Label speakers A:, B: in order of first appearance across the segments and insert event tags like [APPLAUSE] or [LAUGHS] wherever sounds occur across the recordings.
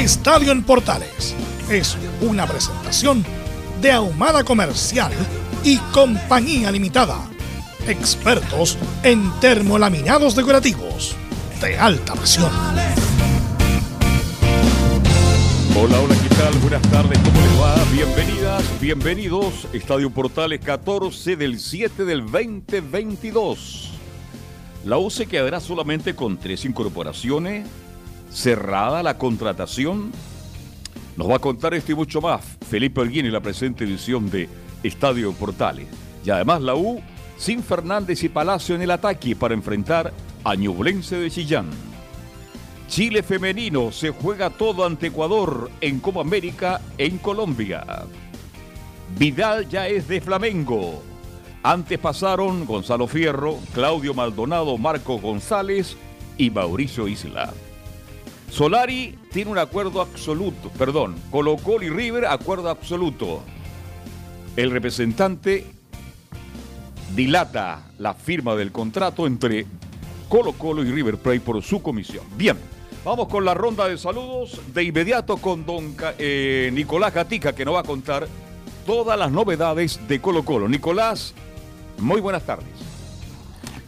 A: Estadio en Portales es una presentación de Ahumada Comercial y Compañía Limitada. Expertos en termolaminados decorativos de alta presión.
B: Hola, hola, ¿qué tal? Buenas tardes, ¿cómo les va? Bienvenidas, bienvenidos. Estadio Portales 14 del 7 del 2022. La U se quedará solamente con tres incorporaciones cerrada la contratación. Nos va a contar esto y mucho más Felipe Alguín en la presente edición de Estadio Portales. Y además la U sin Fernández y Palacio en el ataque para enfrentar a Ñublense de Chillán. Chile femenino se juega todo ante Ecuador en Copa América en Colombia. Vidal ya es de Flamengo. Antes pasaron Gonzalo Fierro, Claudio Maldonado, Marco González y Mauricio Isla. Solari tiene un acuerdo absoluto, perdón, Colo Colo y River, acuerdo absoluto. El representante dilata la firma del contrato entre Colo Colo y River Plate por su comisión. Bien, vamos con la ronda de saludos de inmediato con don eh, Nicolás Gatica que nos va a contar todas las novedades de Colo Colo. Nicolás, muy buenas tardes.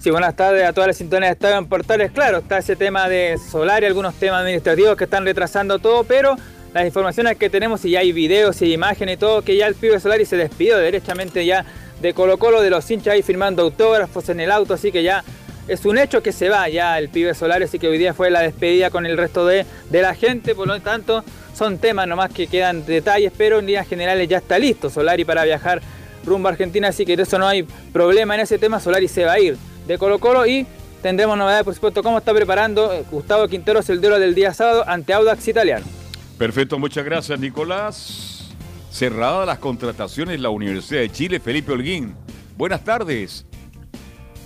C: Sí, buenas tardes a todas las sintonías de Estadio en Portales. Claro, está ese tema de solar y algunos temas administrativos que están retrasando todo, pero las informaciones que tenemos y ya hay videos y imágenes y todo, que ya el pibe Solari se despidió derechamente ya de Colo Colo, de los hinchas ahí firmando autógrafos en el auto, así que ya es un hecho que se va ya el pibe Solari, así que hoy día fue la despedida con el resto de, de la gente, por lo tanto son temas nomás que quedan detalles, pero en líneas generales ya está listo Solari para viajar rumbo a Argentina, así que eso no hay problema en ese tema, Solari se va a ir de Colo Colo y tendremos novedades, por supuesto, cómo está preparando eh, Gustavo Quinteros el duelo del día sábado ante Audax Italiano.
B: Perfecto, muchas gracias Nicolás. Cerrada las contrataciones la Universidad de Chile, Felipe Holguín. Buenas tardes.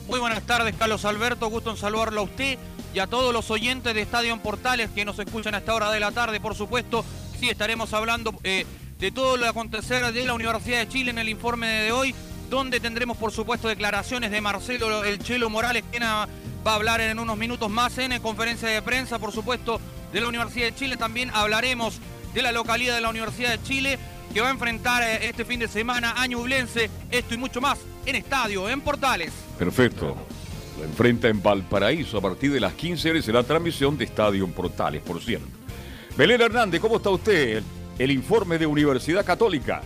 D: Muy buenas tardes, Carlos Alberto. Gusto en saludarlo a usted y a todos los oyentes de Estadio en Portales que nos escuchan a esta hora de la tarde, por supuesto. Sí, estaremos hablando eh, de todo lo acontecer de la Universidad de Chile en el informe de hoy donde tendremos por supuesto declaraciones de Marcelo El Chelo Morales, quien va a hablar en unos minutos más en conferencia de prensa, por supuesto, de la Universidad de Chile. También hablaremos de la localidad de la Universidad de Chile, que va a enfrentar eh, este fin de semana a Ñublense, esto y mucho más en estadio, en Portales.
B: Perfecto. Lo enfrenta en Valparaíso a partir de las 15 horas en la transmisión de Estadio en Portales, por cierto. Belén Hernández, ¿cómo está usted? el informe de Universidad Católica.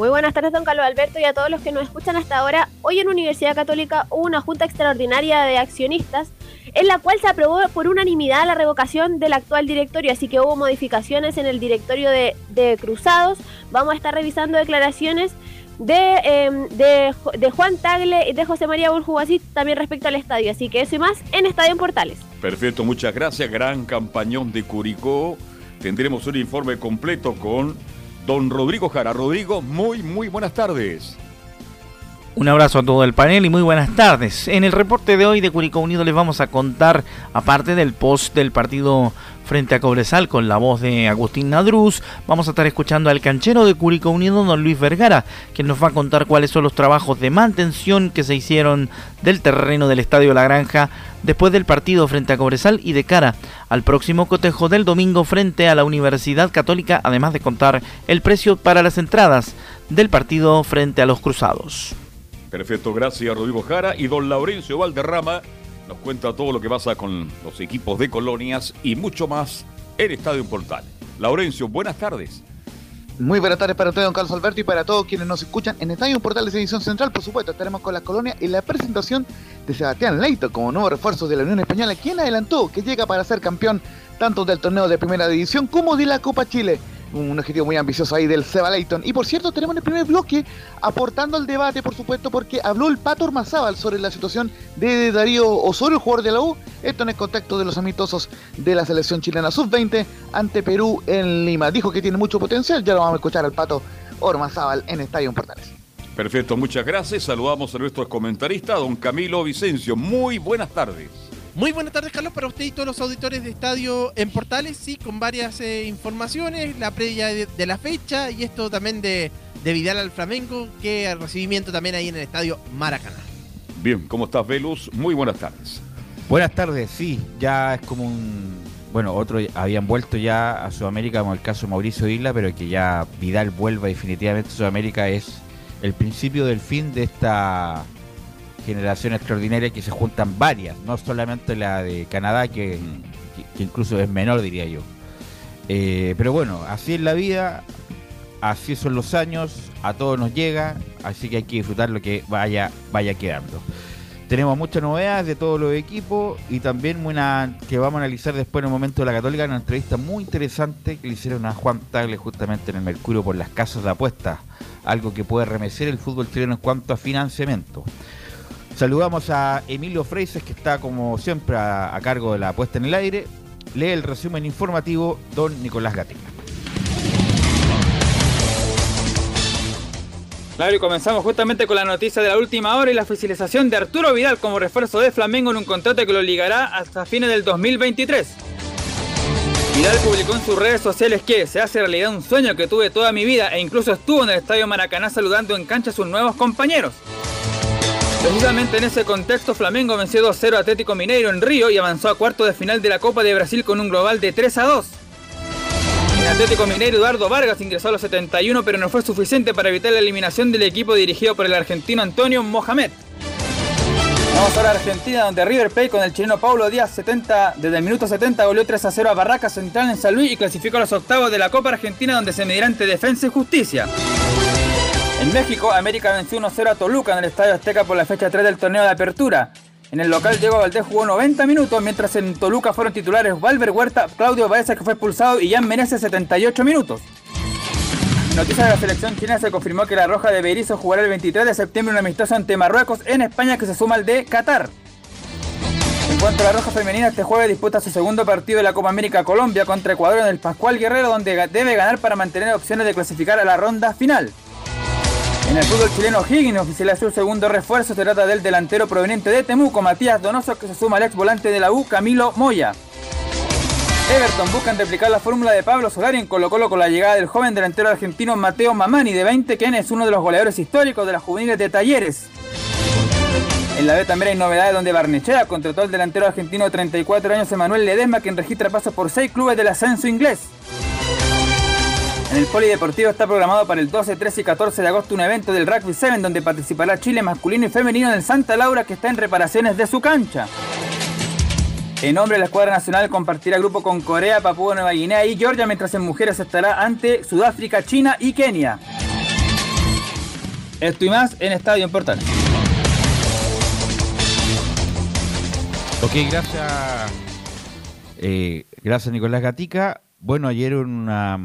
E: Muy buenas tardes, don Carlos Alberto, y a todos los que nos escuchan hasta ahora. Hoy en Universidad Católica hubo una junta extraordinaria de accionistas en la cual se aprobó por unanimidad la revocación del actual directorio, así que hubo modificaciones en el directorio de, Cruzados. Vamos a estar revisando declaraciones de, em, de, Juan Tagle y de José María Burjubasit también respecto al estadio. Así que eso y más en Estadio en Portales.
B: Perfecto, muchas gracias. Gran campañón de Curicó. Tendremos un informe completo con don Rodrigo Jara. Rodrigo, muy, muy buenas tardes.
F: Un abrazo a todo el panel y muy buenas tardes. En el reporte de hoy de Curicó Unido les vamos a contar, aparte del post del partido frente a Cobresal con la voz de Agustín Nadruz, vamos a estar escuchando al canchero de Curicó Unido, don Luis Vergara, quien nos va a contar cuáles son los trabajos de mantención que se hicieron del terreno del Estadio La Granja después del partido frente a Cobresal y de cara al próximo cotejo del domingo frente a la Universidad Católica, además de contar el precio para las entradas del partido frente a los Cruzados.
B: Perfecto, gracias Rodrigo Jara y don Laurencio Valderrama Nos cuenta todo lo que pasa con los equipos de colonias y mucho más en Estadio Portal. Laurencio, buenas tardes.
G: Muy buenas tardes para usted, don Carlos Alberto, y para todos quienes nos escuchan en Estadio Portales Edición Central. Por supuesto, estaremos con la colonia y la presentación de Sebastián Leito como nuevo refuerzo de la Unión Española, quien adelantó que llega para ser campeón tanto del torneo de primera división como de la Copa Chile un objetivo muy ambicioso ahí del Seba Leighton. Y por cierto, tenemos en el primer bloque aportando al debate, por supuesto, porque habló el Pato Ormazábal sobre la situación de Darío Osorio, el jugador de la U. Esto en el contacto de los amistosos de la selección chilena sub-20 ante Perú en Lima. Dijo que tiene mucho potencial. Ya lo vamos a escuchar al Pato Ormazábal en Estadio Portales.
B: Perfecto, muchas gracias. Saludamos a nuestro comentarista, don Camilo Vicencio. Muy buenas tardes.
H: Muy buenas tardes, Carlos, para usted y todos los auditores de Estadio en Portales, sí, con varias eh, informaciones, la previa de, la fecha y esto también de, de Vidal al Flamengo, que recibimiento también ahí en el Estadio Maracaná.
B: Bien, ¿cómo estás, Velus? Muy buenas tardes.
I: Buenas tardes, sí, ya es como un... Bueno, otros habían vuelto ya a Sudamérica, como el caso de Mauricio Isla, pero que ya Vidal vuelva definitivamente a Sudamérica es el principio del fin de esta generación extraordinaria que se juntan varias, no solamente la de Canadá, que, incluso es menor, diría yo. Eh, pero bueno, así es la vida, así son los años, a todos nos llega, así que hay que disfrutar lo que vaya, vaya quedando. Tenemos muchas novedades de todos los equipos y también una que vamos a analizar después en el momento de la Católica, una entrevista muy interesante que le hicieron a Juan Tagle justamente en el Mercurio por las casas de apuestas, algo que puede remecer el fútbol chileno en cuanto a financiamiento. Saludamos a Emilio Freises, que está como siempre a, cargo de la puesta en el aire. Lee el resumen informativo don Nicolás Gatica.
C: Claro, y comenzamos justamente con la noticia de la última hora y la oficialización de Arturo Vidal como refuerzo de Flamengo en un contrato que lo ligará hasta fines del 2023. Vidal publicó en sus redes sociales que se hace realidad un sueño que tuve toda mi vida e incluso estuvo en el Estadio Maracaná saludando en cancha a sus nuevos compañeros. Precisamente en ese contexto, Flamengo venció 2-0 a Atlético Mineiro en Río y avanzó a cuarto de final de la Copa de Brasil con un global de 3 2. En Atlético Mineiro, Eduardo Vargas ingresó a los 71, pero no fue suficiente para evitar la eliminación del equipo dirigido por el argentino Antonio Mohamed. Vamos ahora a Argentina, donde River Plate con el chileno Paulo Díaz 70, desde el minuto 70 goleó 3 0 a Barracas Central en San Luis y clasificó a los octavos de la Copa Argentina, donde se medirá ante Defensa y Justicia. En México, América venció 1-0 a Toluca en el Estadio Azteca por la fecha 3 del torneo de apertura. En el local, Diego Valdés jugó 90 minutos, mientras en Toluca fueron titulares Valver Huerta, Claudio Baeza, que fue expulsado, y Jan Menezes, 78 minutos. Noticia de la selección china se confirmó que la Roja de Berizzo jugará el 23 de septiembre un amistoso ante Marruecos en España que se suma al de Qatar. En cuanto a la Roja Femenina, este jueves disputa su segundo partido de la Copa América Colombia contra Ecuador en el Pascual Guerrero, donde debe ganar para mantener opciones de clasificar a la ronda final. En el fútbol chileno, Higgins oficializó su segundo refuerzo. Se trata del delantero proveniente de Temuco, Matías Donoso, que se suma al ex volante de la U, Camilo Moya. Everton busca replicar la fórmula de Pablo Solari en Colo con la llegada del joven delantero argentino Mateo Mamani, de 20, quien es uno de los goleadores históricos de las juveniles de Talleres. En la B también hay novedades donde Barnechea contrató al delantero argentino de 34 años Emanuel Ledesma, quien registra pasos por seis clubes del ascenso inglés. En el Polideportivo está programado para el 12, 13 y 14 de agosto un evento del Rugby 7 donde participará Chile masculino y femenino en Santa Laura que está en reparaciones de su cancha. En hombre, la escuadra nacional compartirá grupo con Corea, Papúa Nueva Guinea y Georgia, mientras en mujeres estará ante Sudáfrica, China y Kenia. Esto y más en Estadio en Portal.
I: Ok, gracias. Eh, gracias Nicolás Gatica. Bueno, ayer una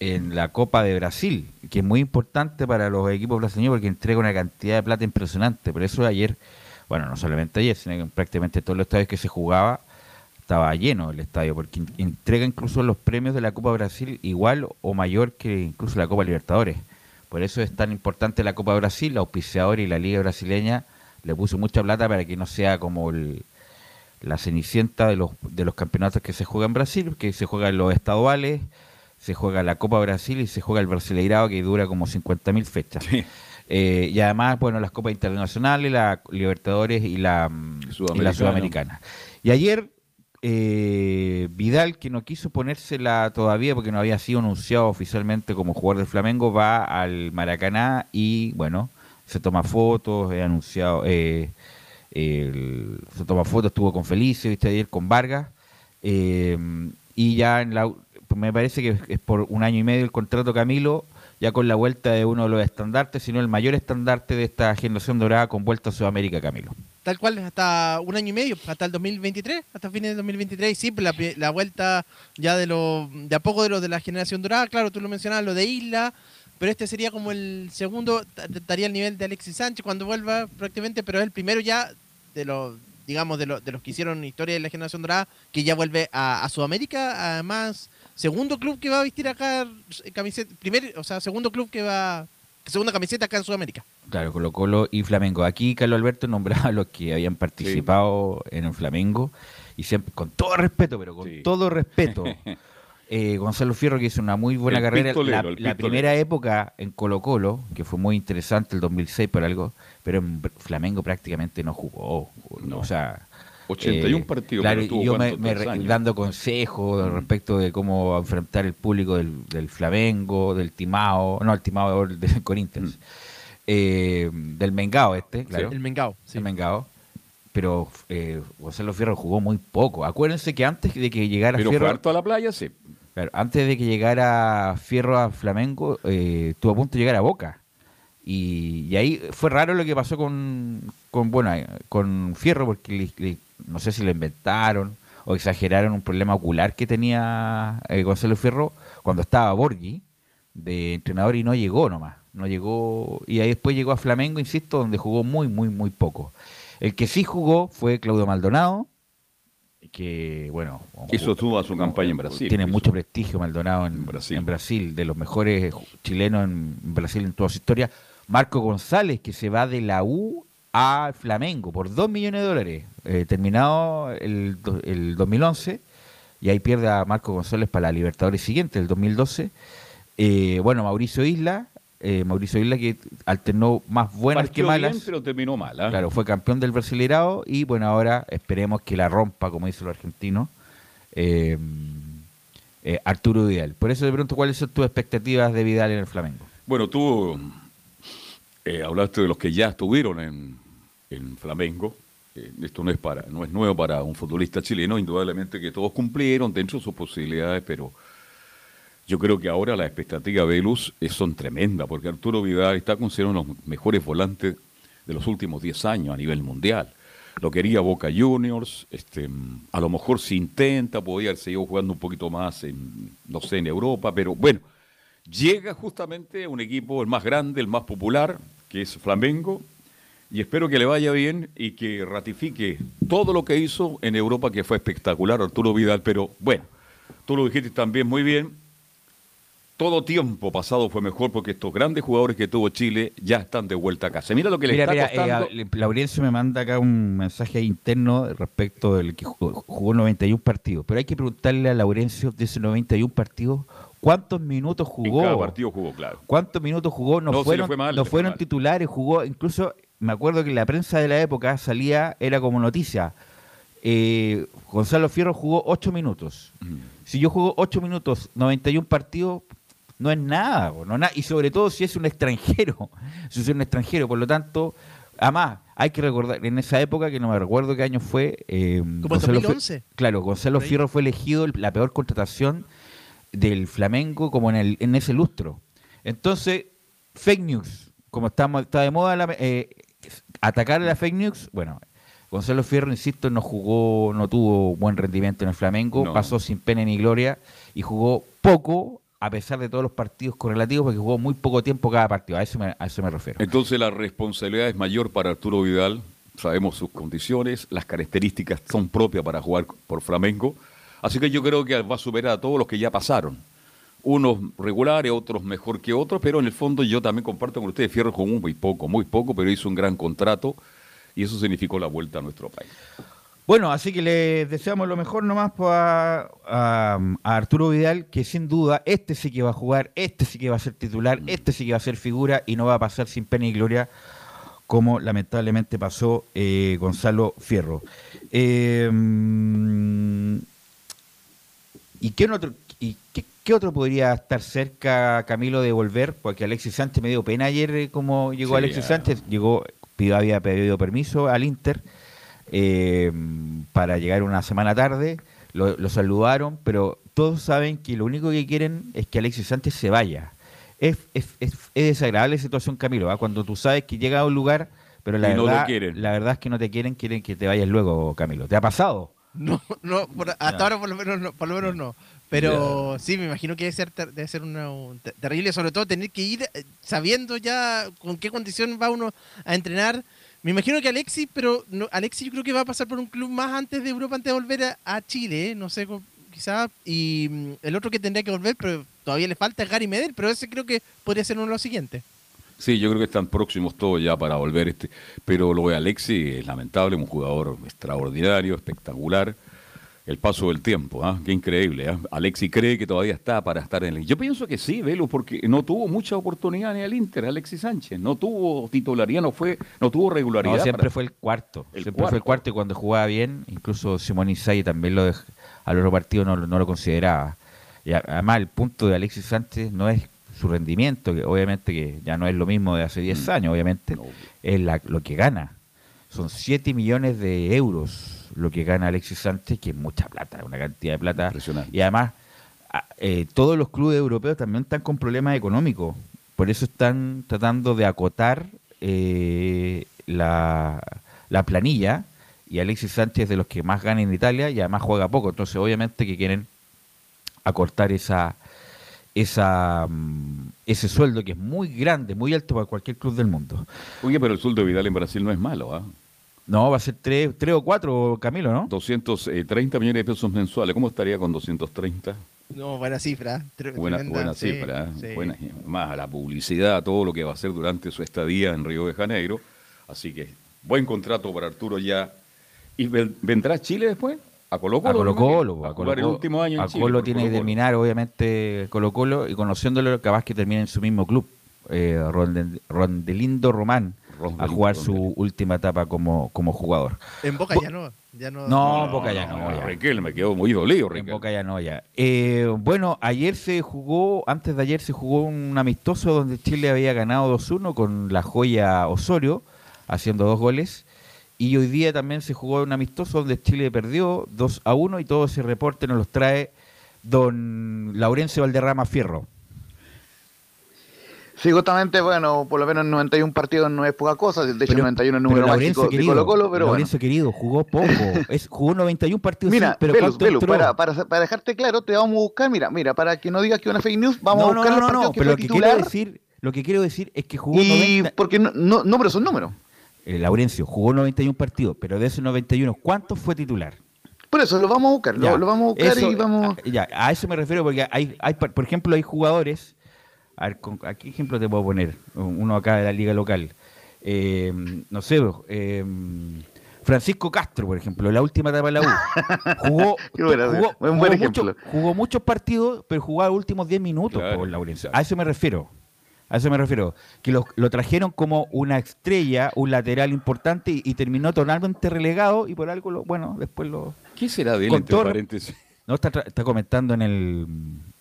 I: en la Copa de Brasil, que es muy importante para los equipos brasileños porque entrega una cantidad de plata impresionante. Por eso ayer, bueno, no solamente ayer, sino que prácticamente todos los estadios que se jugaba estaba lleno el estadio, porque entrega incluso los premios de la Copa Brasil igual o mayor que incluso la Copa Libertadores. Por eso es tan importante la Copa Brasil, la auspiciadora y la Liga Brasileña le puso mucha plata para que no sea como la cenicienta de los, de los campeonatos que se juega en Brasil, que se juegan los estaduales, se juega la Copa Brasil y se juega el Brasileirado que dura como 50.000 fechas. Eh, y además, bueno, las Copas Internacionales, la Libertadores y la, Sudamericana. Y ayer eh, Vidal, que no quiso ponérsela todavía porque no había sido anunciado oficialmente como jugador del Flamengo, va al Maracaná y, bueno, se toma fotos, he anunciado, eh, el- se toma fotos, estuvo con Felice, viste ayer con Vargas, eh, y ya en la, me parece que es por un año y medio el contrato Camilo, ya con la vuelta de uno de los estandartes, sino el mayor estandarte de esta generación dorada con vuelta a Sudamérica Camilo.
H: Tal cual, hasta un año y medio, hasta el 2023, hasta fines de 2023. Sí, pues la, la vuelta ya de lo de a poco de lo de la generación dorada, claro, tú lo mencionabas, lo de Isla, pero este sería como el segundo, estaría al nivel de Alexis Sánchez cuando vuelva prácticamente, pero es el primero ya de los, digamos, de, los de los que hicieron historia de la generación dorada, que ya vuelve a, a Sudamérica, además, segundo club que va a vestir acá eh, camiseta, primer, o sea, segundo club que va, segunda camiseta acá en Sudamérica.
I: Claro, Colo Colo y Flamengo. Aquí Carlos Alberto nombraba a los que habían participado en el Flamengo y siempre, con todo respeto, pero con
B: Sí.
I: todo respeto. [LAUGHS] eh, Gonzalo Fierro que hizo una muy buena
B: El
I: carrera.
B: pistolero,
I: la primera época en Colo Colo, que fue muy interesante el 2006 por algo, pero en Flamengo prácticamente no jugó.
B: No.
I: O sea,
B: 81
I: eh,
B: partidos.
I: Claro,
B: pero
I: y yo me, dando consejos respecto de cómo enfrentar el público del, del Flamengo, del Timao, no, el Timao del [LAUGHS] Corinthians, eh, del Mengao este, claro,
H: El Mengao. sí.
I: el Mengao. Pero eh, Gonzalo Fierro jugó muy poco. Acuérdense que antes de que llegara
B: Pero
I: Fierro,
B: harto a la playa, sí.
I: claro, antes de que llegara Fierro a Flamengo, eh, estuvo a punto de llegar a Boca. Y, y ahí fue raro lo que pasó con, con bueno, eh, con Fierro, porque le- le- no sé si lo inventaron o exageraron un problema ocular que tenía eh, Gonzalo Fierro cuando estaba Borghi de entrenador y no llegó nomás. No llegó, y ahí después llegó a Flamengo, insisto, donde jugó muy, muy, muy poco. El que sí jugó fue Claudio Maldonado, que, bueno,
B: Hizo toda su campaña en Brasil.
I: tiene
B: Hizo.
I: mucho prestigio Maldonado en,
B: En Brasil.
I: en Brasil, de los mejores chilenos en Brasil en toda su historia. Marco González, que se va de la U a Flamengo por 2 millones de dólares, eh, terminado el, el 2011, y ahí pierde a Marco González para la Libertadores siguiente, el 2012. Eh, bueno, Mauricio Isla, eh, Mauricio Isla que alternó más buenas que malas.
B: bien, pero terminó mal. ¿ah?
I: Claro, fue campeón del Brasileirao y bueno, ahora esperemos que la rompa, como dice los argentinos, eh, eh, Arturo Vidal. Por eso te pregunto cuáles son tus expectativas de Vidal en el Flamengo.
B: Bueno, tú eh, hablaste de los que ya estuvieron en, en Flamengo. Eh, esto no es para, no es nuevo para un futbolista chileno, indudablemente que todos cumplieron dentro de sus posibilidades, pero yo creo que ahora las expectativas de Velus son tremendas, porque Arturo Vidal está considerado uno de los mejores volantes de los últimos 10 años a nivel mundial. Lo quería Boca Juniors, este, a lo mejor si intenta, podría haber seguido jugando un poquito más en, no sé, en Europa, pero bueno, llega justamente un equipo el más grande, el más popular, que es Flamengo, y espero que le vaya bien y que ratifique todo lo que hizo en Europa, que fue espectacular Arturo Vidal, pero bueno, tú lo dijiste también muy bien, todo tiempo pasado fue mejor porque estos grandes jugadores que tuvo Chile ya están de vuelta a casa. Mira lo que le está
I: mira,
B: costando.
I: eh, a- Laurencio me manda acá un mensaje interno respecto del que jugó, jugó 91 partidos, pero hay que preguntarle a Laurencio de esos 91 partidos cuántos minutos
B: en
I: jugó.
B: cada partido jugó, claro.
I: ¿Cuántos minutos jugó? No, fueron,
B: fue mal,
I: no fueron
B: mal.
I: titulares, jugó, incluso me acuerdo que la prensa de la época salía, era como noticia. eh, Gonzalo Fierro jugó 8 minutos.
B: Mm.
I: Si yo juego 8 minutos, 91 partidos, no es nada, no na- y sobre todo si es un extranjero, [LAUGHS] si es un extranjero, por lo tanto, además, hay que recordar, en esa época, que no me recuerdo qué año fue, eh,
H: Como en
I: Gonzalo Fe-
H: 2011.
I: claro, Gonzalo. Fierro fue elegido el- la peor contratación del Flamengo como en, el, en ese lustro. Entonces, fake news, como estamos, está de moda la- eh, atacar a la fake news, bueno, Gonzalo Fierro, insisto, no jugó, no tuvo buen rendimiento en el Flamengo,
B: No.
I: pasó sin pena ni gloria y jugó poco a pesar de todos los partidos correlativos porque jugó muy poco tiempo cada partido, a eso me, a eso me refiero.
B: Entonces la responsabilidad es mayor para Arturo Vidal, sabemos sus condiciones, las características son propias para jugar por Flamengo, así que yo creo que va a superar a todos los que ya pasaron. Unos regulares, otros mejor que otros, pero en el fondo yo también comparto con ustedes, Fierro con muy poco, muy poco, pero hizo un gran contrato y eso significó la vuelta a nuestro país.
I: Bueno, así que les deseamos lo mejor nomás a, a- a Arturo Vidal, que sin duda este sí que va a jugar, este sí que va a ser titular, este sí que va a ser figura y no va a pasar sin pena y gloria como lamentablemente pasó eh, Gonzalo Fierro. Eh, mm, ¿Y, qué otro, y qué, qué otro podría estar cerca, Camilo, de volver? Porque Alexis Sánchez me dio pena ayer eh, como llegó
B: Sí,
I: Alexis
B: ah.
I: Sánchez, llegó pidió, había pedido permiso al Inter eh, para llegar una semana tarde, lo, lo saludaron, pero todos saben que lo único que quieren es que Alexis Sánchez se vaya. Es, es, es, es desagradable la situación, Camilo, ¿ah? cuando tú sabes que llega a un lugar, pero
B: Y
I: verdad, la verdad es que no te quieren, quieren que te vayas luego, Camilo. ¿Te ha pasado?
H: No, no, por- hasta ahora por lo menos no, por lo menos no. Pero sí, me imagino que debe ser, ter- debe ser una, un- ter- terrible, sobre todo tener que ir eh, sabiendo ya con qué condición va uno a entrenar. Me imagino que Alexis, pero no, Alexis yo creo que va a pasar por un club más antes de Europa, antes de volver a, a Chile, ¿eh? no sé, quizás. Y mm, el otro que tendría que volver, pero todavía le falta es Gary Medel, pero ese creo que podría ser uno de los siguientes.
B: Sí, yo creo que están próximos todos ya para volver. este Pero lo de Alexi es lamentable, un jugador extraordinario, espectacular. El paso del tiempo, ¿ah? qué increíble. ¿ah? Alexi cree que todavía está para estar en el. Yo pienso que sí, Velo, porque no tuvo mucha oportunidad en el Inter, Alexis Sánchez. No tuvo titularidad, no, fue, no tuvo regularidad.
I: No, siempre
B: para-
I: fue el cuarto.
B: El
I: siempre fue el
B: cuarto.
I: y cuando jugaba bien, incluso Simón Inzaghi también lo dej- al otro partido no, lo- no lo consideraba. Y a- además el punto de Alexis Sánchez no es su rendimiento, que obviamente que ya no es lo mismo de hace 10 años, obviamente,
B: Mm. No.
I: es la- lo que gana. Son 7 millones de euros lo que gana Alexis Sánchez, que es mucha plata, una cantidad de plata.
B: Impresionante.
I: Y además, eh, todos los clubes europeos también están con problemas económicos. Por eso están tratando de acotar eh, la, la planilla. Y Alexis Sánchez es de los que más gana en Italia y además juega poco. Entonces, obviamente que quieren acortar esa, esa, mm, ese sueldo que es muy grande, muy alto para cualquier club del mundo.
B: Oye, pero el sueldo de Vidal en Brasil no es malo, ¿ah?
I: No, va a ser 3 o 4, Camilo, ¿no?
B: 230 millones de pesos mensuales. ¿Cómo estaría con 230?
H: No, buena cifra. tre-
B: Buena,
H: tremenda,
B: buena
H: sí,
B: cifra, ¿eh?
H: sí.
B: buena, más la publicidad, todo lo que va a hacer durante su estadía en Río de Janeiro. Así que buen contrato para Arturo ya. ¿Y ven- vendrá a Chile después? ¿A Colo Colo?
I: A Colo Colo.
B: A jugar el último año en
I: A
B: Chile.
I: Colo
B: por
I: tiene que terminar, obviamente, Colo Colo y conociéndolo, capaz que termine en su mismo club. Eh, Ronde- Rondelindo Román a
B: Rondelindo,
I: jugar su
B: Rondelindo.
I: última etapa como, como jugador.
H: En Boca
I: Bo-
H: ya no. Ya no,
I: No, Boca ya no.
B: no,
I: ya.
B: Riquelme me quedó muy dolido,
I: En
B: Riquelme.
I: Boca ya no, ya. Eh, bueno, ayer se jugó, antes de ayer se jugó un amistoso donde Chile había ganado 2-1 con la joya Osorio, haciendo dos goles. Y hoy día también se jugó un amistoso donde Chile perdió 2-1 y todo ese reporte nos los trae don Laurencio Valderrama Fierro.
G: Sí, justamente, bueno, por lo menos 91 partidos no es poca cosa, de hecho
I: Pero-
G: 91 es
I: pero
G: número mágico de Colo Colo, pero bueno.
I: Laurencio querido, jugó poco. [LAUGHS] Es, jugó 91 partidos,
G: Mira,
I: sí, pero
G: para, para, para dejarte claro, te vamos a buscar, mira, mira, para que no digas que es una fake news, vamos
I: no,
G: a buscar
I: no,
G: los
I: no, no,
G: partidos que
I: pero
G: fue
I: lo que
G: titular
I: quiero decir, lo que quiero decir es que jugó
G: y
I: 90,
G: porque no, no, números son números.
I: Eh, Laurencio jugó 91 partidos, pero de esos 91, ¿cuántos fue titular?
G: Por eso lo vamos a buscar,
I: Ya,
G: lo, lo vamos a buscar
I: eso,
G: y vamos...
I: a- ya, a eso me refiero porque hay, hay, por por ejemplo, hay jugadores, a ver, con- ¿a qué ejemplo te puedo poner? Uno acá de la liga local. Eh, no sé, eh, Francisco Castro, por ejemplo, en la última etapa de la U. [LAUGHS] Jugó, jugó, jugó mucho- jugó muchos partidos, pero jugaba los últimos 10 minutos,
B: Claro,
I: por Laurencio. A eso me refiero. A eso me refiero. Que lo, lo trajeron como una estrella, un lateral importante y, y terminó totalmente relegado y por algo, lo, bueno, después lo,
B: ¿Qué será de él, entre paréntesis?
I: no, está, está comentando en el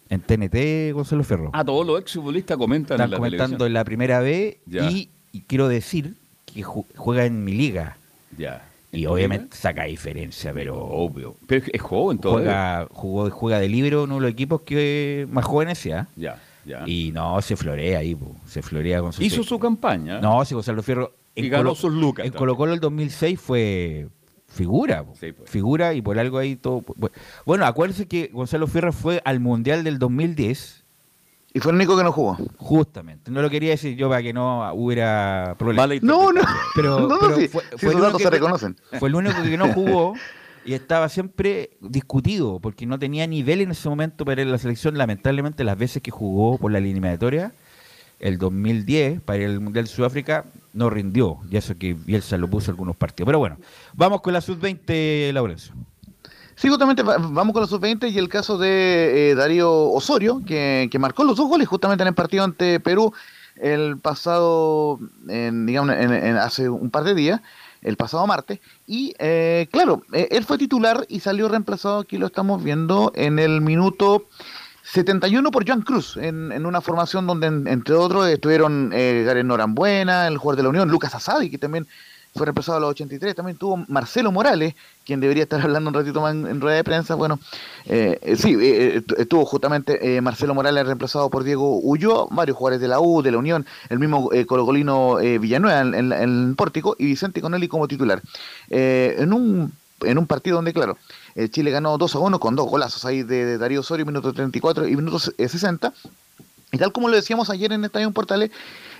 I: en TNT Gonzalo Ferro.
B: Ah, todos los exfutbolistas comentan
I: Están
B: en la
I: comentando
B: televisión.
I: en la primera B y, y quiero decir que ju- juega en mi liga.
B: Ya.
I: Y
B: ¿En
I: obviamente saca diferencia,
B: Pero obvio. Pero es, es joven todavía.
I: juega, jugó, juega de libro uno de los equipos que más jóvenes ya.
B: Ya, ya.
I: Y no, se florea ahí, po, se florea con su
B: Hizo su campaña.
I: No, sí, Gonzalo Fierro.
B: Y ganó sus lucas
I: En. Colo Colo el 2006 fue figura.
B: Sí, pues.
I: Figura y por algo ahí todo. bu- Bueno, acuérdense que Gonzalo Fierro fue al Mundial del 2010,
G: Y fue el único que no jugó.
I: justamente. No lo quería decir yo para que no hubiera problemas.
G: No, no,
I: Pero- [LAUGHS]
G: no, no,
I: pero
G: sí,
I: fue-
G: sí,
I: fue el
G: esos datos
I: único
G: se reconocen.
I: Fue el único que no jugó [LAUGHS] y estaba siempre discutido porque no tenía nivel en ese momento para la selección. Lamentablemente, las veces que jugó por la eliminatoria, el 2010, para ir al Mundial de Sudáfrica, no rindió. Y eso que Bielsa lo puso algunos partidos. Pero bueno, vamos con la sub-20, Laurencio.
G: Sí, justamente va- vamos con los sub-20 y el caso de eh, Darío Osorio, que, que marcó los dos goles justamente en el partido ante Perú el pasado, en, digamos, en- hace un par de días, el pasado martes. Y eh, claro, eh, él fue titular y salió reemplazado, aquí lo estamos viendo, en el minuto 71 por Joan Cruz, en, en una formación donde, entre otros, estuvieron eh, Garen Norambuena, el jugador de la Unión, Lucas Asadi, que también fue reemplazado a los 83. También tuvo Marcelo Morales, quien debería estar hablando un ratito más en, rueda de prensa. Bueno, eh, eh sí, eh, eh, estuvo justamente Marcelo Morales reemplazado por Diego Ulloa, varios jugadores de la U, de la Unión, el mismo Colocolino Villanueva en, el Pórtico y Vicente Conelli como titular. en un en un partido donde, claro, Chile ganó 2 a 1 con dos golazos ahí de, Darío Osorio, minutos 34 y minutos 60. Y tal como lo decíamos ayer en Estadio Portales,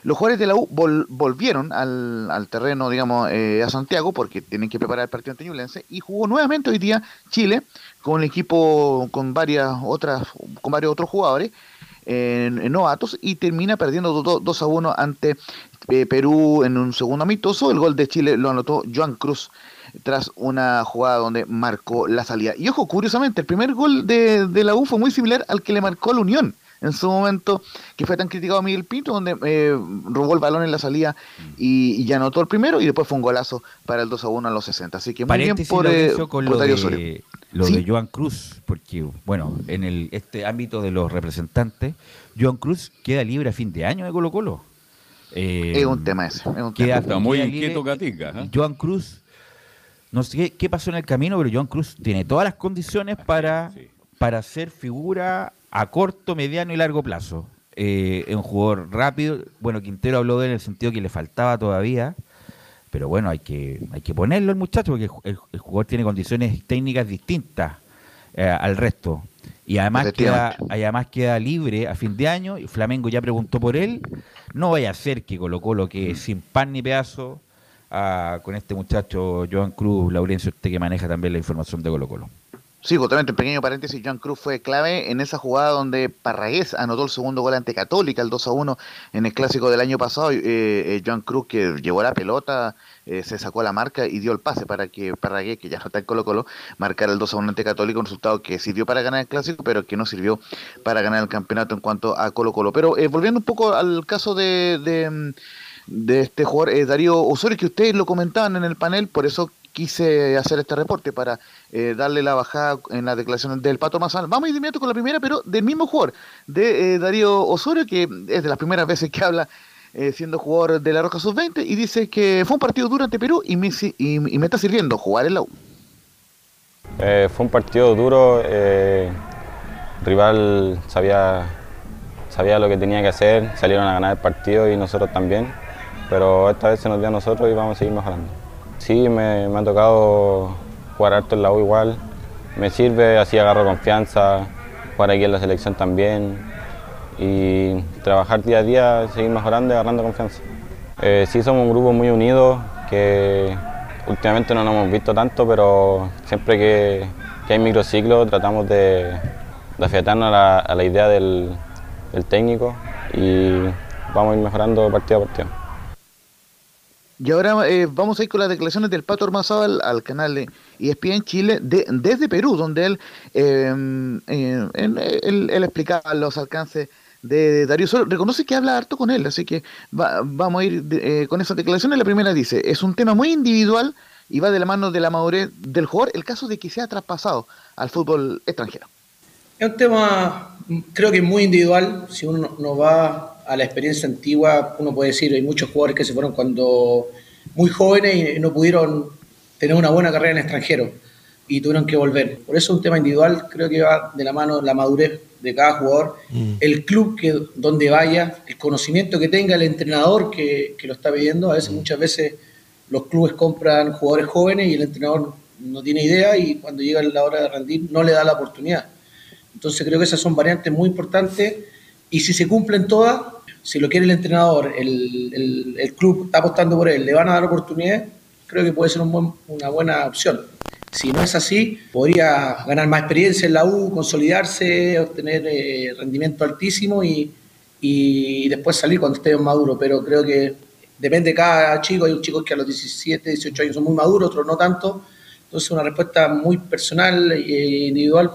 G: los jugadores de la U volvieron al, terreno, digamos, eh, a Santiago porque tienen que preparar el partido ante Ñublense y jugó nuevamente hoy día Chile con el equipo con varias otras, con varios otros jugadores en, novatos y termina perdiendo 2 a 1 ante eh, Perú en un segundo amistoso. El gol de Chile lo anotó Joan Cruz tras una jugada donde marcó la salida. Y ojo, curiosamente, el primer gol de, de la U fue muy similar al que le marcó la Unión en su momento, que fue tan criticado Miguel Pinto, donde eh, robó el balón en la salida y, ya anotó el primero y después fue un golazo para el 2 a 1 a los 60. Así que muy bien por, eh,
I: con lo, de, lo de Joan Cruz, porque bueno, en el este ámbito de los representantes, Joan Cruz queda libre a fin de año de Colo Colo.
G: Eh, es un tema ese. Es un
B: queda, tema. muy inquieto Gatica.
I: ¿eh? Joan Cruz, no sé qué, pasó en el camino, pero Joan Cruz tiene todas las condiciones para, para ser figura a corto, mediano y largo plazo. Eh, es un jugador rápido. Bueno, Quintero habló de él en el sentido que le faltaba todavía. Pero bueno, hay que, hay que ponerlo el muchacho porque el, jugador tiene condiciones técnicas distintas eh, al resto. Y además queda, además queda libre a fin de año. Y Flamengo ya preguntó por él. No vaya a ser que colocó lo que sin pan ni pedazo con este muchacho Joan Cruz, Laurencio, usted que maneja también la información de Colo Colo.
G: Sí, justamente, en pequeño paréntesis, Joan Cruz fue clave en esa jugada donde Parragués anotó el segundo gol ante Católica, el 2 a 1 en el clásico del año pasado. Eh, eh, Joan Cruz, que llevó la pelota, eh, se sacó la marca y dio el pase para que Parragués, que ya no está en Colo Colo, marcara el 2 a 1 ante Católica, un resultado que sirvió para ganar el clásico, pero que no sirvió para ganar el campeonato en cuanto a Colo Colo. Pero eh, volviendo un poco al caso de, de, de este jugador, Darío Osorio, que ustedes lo comentaban en el panel, por eso quise hacer este reporte para eh, darle la bajada en las declaraciones del Pato Mazal. Vamos inmediato con la primera, pero del mismo jugador, de eh, Darío Osorio, que es de las primeras veces que habla eh, siendo jugador de la Roja Sub-20 y dice que fue un partido duro ante Perú y me, y, me está sirviendo jugar en la U.
J: fue un partido duro, rival sabía, sabía lo que tenía que hacer, salieron a ganar el partido y nosotros también, pero esta vez se nos dio a nosotros y vamos a seguir mejorando. Sí, me, ha tocado jugar harto en la U igual. Me sirve, así agarro confianza, jugar aquí en la selección también y trabajar día a día, seguir mejorando y agarrando confianza. Eh, sí, somos un grupo muy unido que últimamente no nos hemos visto tanto, pero siempre que, hay microciclo tratamos de, de a la, idea del, del técnico y vamos a ir mejorando partido a partido.
G: Y ahora eh, vamos a ir con las declaraciones del Pato Ormazado al, canal de ESPN Chile de, desde Perú, donde él, em, eh, él, explicaba los alcances de Darío Solo. Reconoce que habla harto con él, así que vamos a ir eh, con esas declaraciones. La primera dice, es un tema muy individual y va de la mano de la madurez del jugador el caso de que sea traspasado al fútbol extranjero.
K: Es un tema, creo que muy individual. Si uno no va a la experiencia antigua, uno puede decir, hay muchos jugadores que se fueron cuando muy jóvenes y no pudieron tener una buena carrera en el extranjero y tuvieron que volver. Por eso es un tema individual, creo que va de la mano la madurez de cada jugador, mm. el club que donde vaya, el conocimiento que tenga el entrenador que, que lo está pidiendo. A veces, mm. muchas veces, los clubes compran jugadores jóvenes y el entrenador no tiene idea y cuando llega la hora de rendir no le da la oportunidad. Entonces creo que esas son variantes muy importantes y si se cumplen todas, si lo quiere el entrenador, el, club está apostando por él, le van a dar oportunidad, creo que puede ser una buena opción. Si no es así, podría ganar más experiencia en la U, consolidarse, obtener eh, rendimiento altísimo y, después salir cuando esté maduro. Pero creo que depende de cada chico. Hay chicos que a los 17, 18 años son muy maduros, otros no tanto. Entonces, una respuesta muy personal e individual.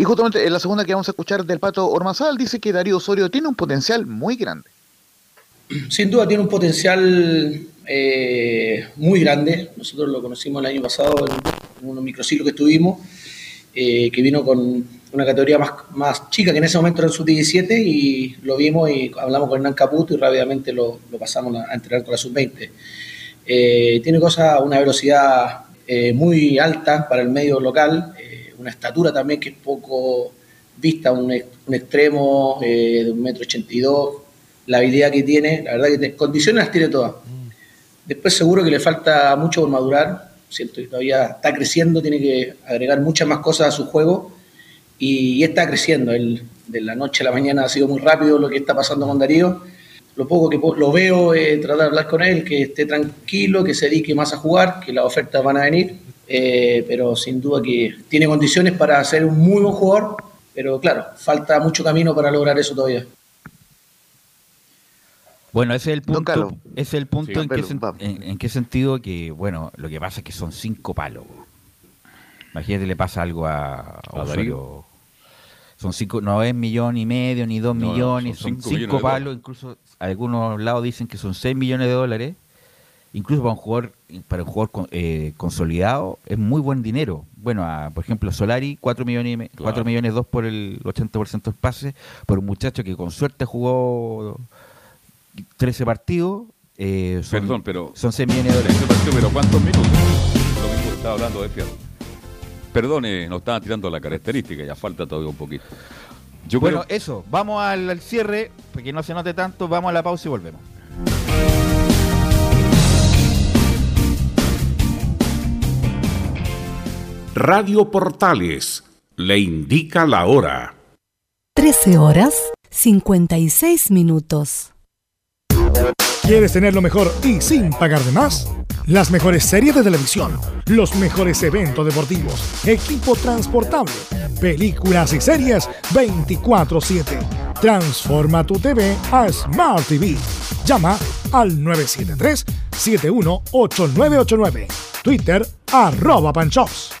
G: Y justamente en la segunda que vamos a escuchar del Pato Ormazal dice que Darío Osorio tiene un potencial muy grande.
K: Sin duda tiene un potencial eh, muy grande. Nosotros lo conocimos el año pasado en, unos microciclos que tuvimos eh, que vino con una categoría más, más chica, que en ese momento era el sub-17, y lo vimos y hablamos con Hernán Caputo y rápidamente lo, lo pasamos a entrenar con la sub-20. Eh, tiene cosas, una velocidad eh, muy alta para el medio local, eh, una estatura también que es poco vista, un, un extremo de un metro ochenta y dos, la habilidad que tiene, la verdad que te, condiciones las tiene todas. Después seguro que le falta mucho por madurar, siento que todavía está creciendo, tiene que agregar muchas más cosas a su juego y, y está creciendo. Él, de la noche a la mañana ha sido muy rápido lo que está pasando con Darío. Lo poco que lo veo, eh, tratar de hablar con él, que esté tranquilo, que se dedique más a jugar, que las ofertas van a venir, eh, pero sin duda que tiene condiciones para ser un muy buen jugador, pero claro, falta mucho camino para lograr eso todavía.
I: Bueno, ese es el punto. Es el punto
G: Sí,
I: en, qué en qué sentido que, bueno, lo que pasa es que son cinco palos. Imagínate le pasa algo a, a
B: ¿A
I: Osorio. Son cinco, no es millón y medio ni dos
B: No,
I: millones,
B: son
I: son,
B: cinco
I: palos, incluso algunos lados dicen que son seis millones de dólares. Incluso para un jugador, para un jugador con- eh, consolidado es muy buen dinero. Bueno, a, por ejemplo, Solari, 4 millones,
B: Claro.
I: cuatro millones dos por el 80% del pase, por un muchacho que con suerte jugó 13 partidos. eh, son,
B: Perdón, pero
I: son 6 millones de dólares.
B: Partido, pero ¿cuántos minutos? Lo mismo estaba hablando de Fierro. Perdone, nos estaban tirando la característica, ya falta todavía un poquito. Yo
I: Bueno,
B: creo-
I: eso, vamos al, al cierre, para que no se note tanto, vamos a la pausa y volvemos.
L: Radio Portales le indica la hora.
M: 13 horas 56 minutos.
A: ¿Quieres tener lo mejor y sin pagar de más? Las mejores series de televisión, los mejores eventos deportivos, equipo transportable, películas y series 24/7. Transforma tu TV a Smart TV. Llama al 973-718989. Twitter arroba panchops.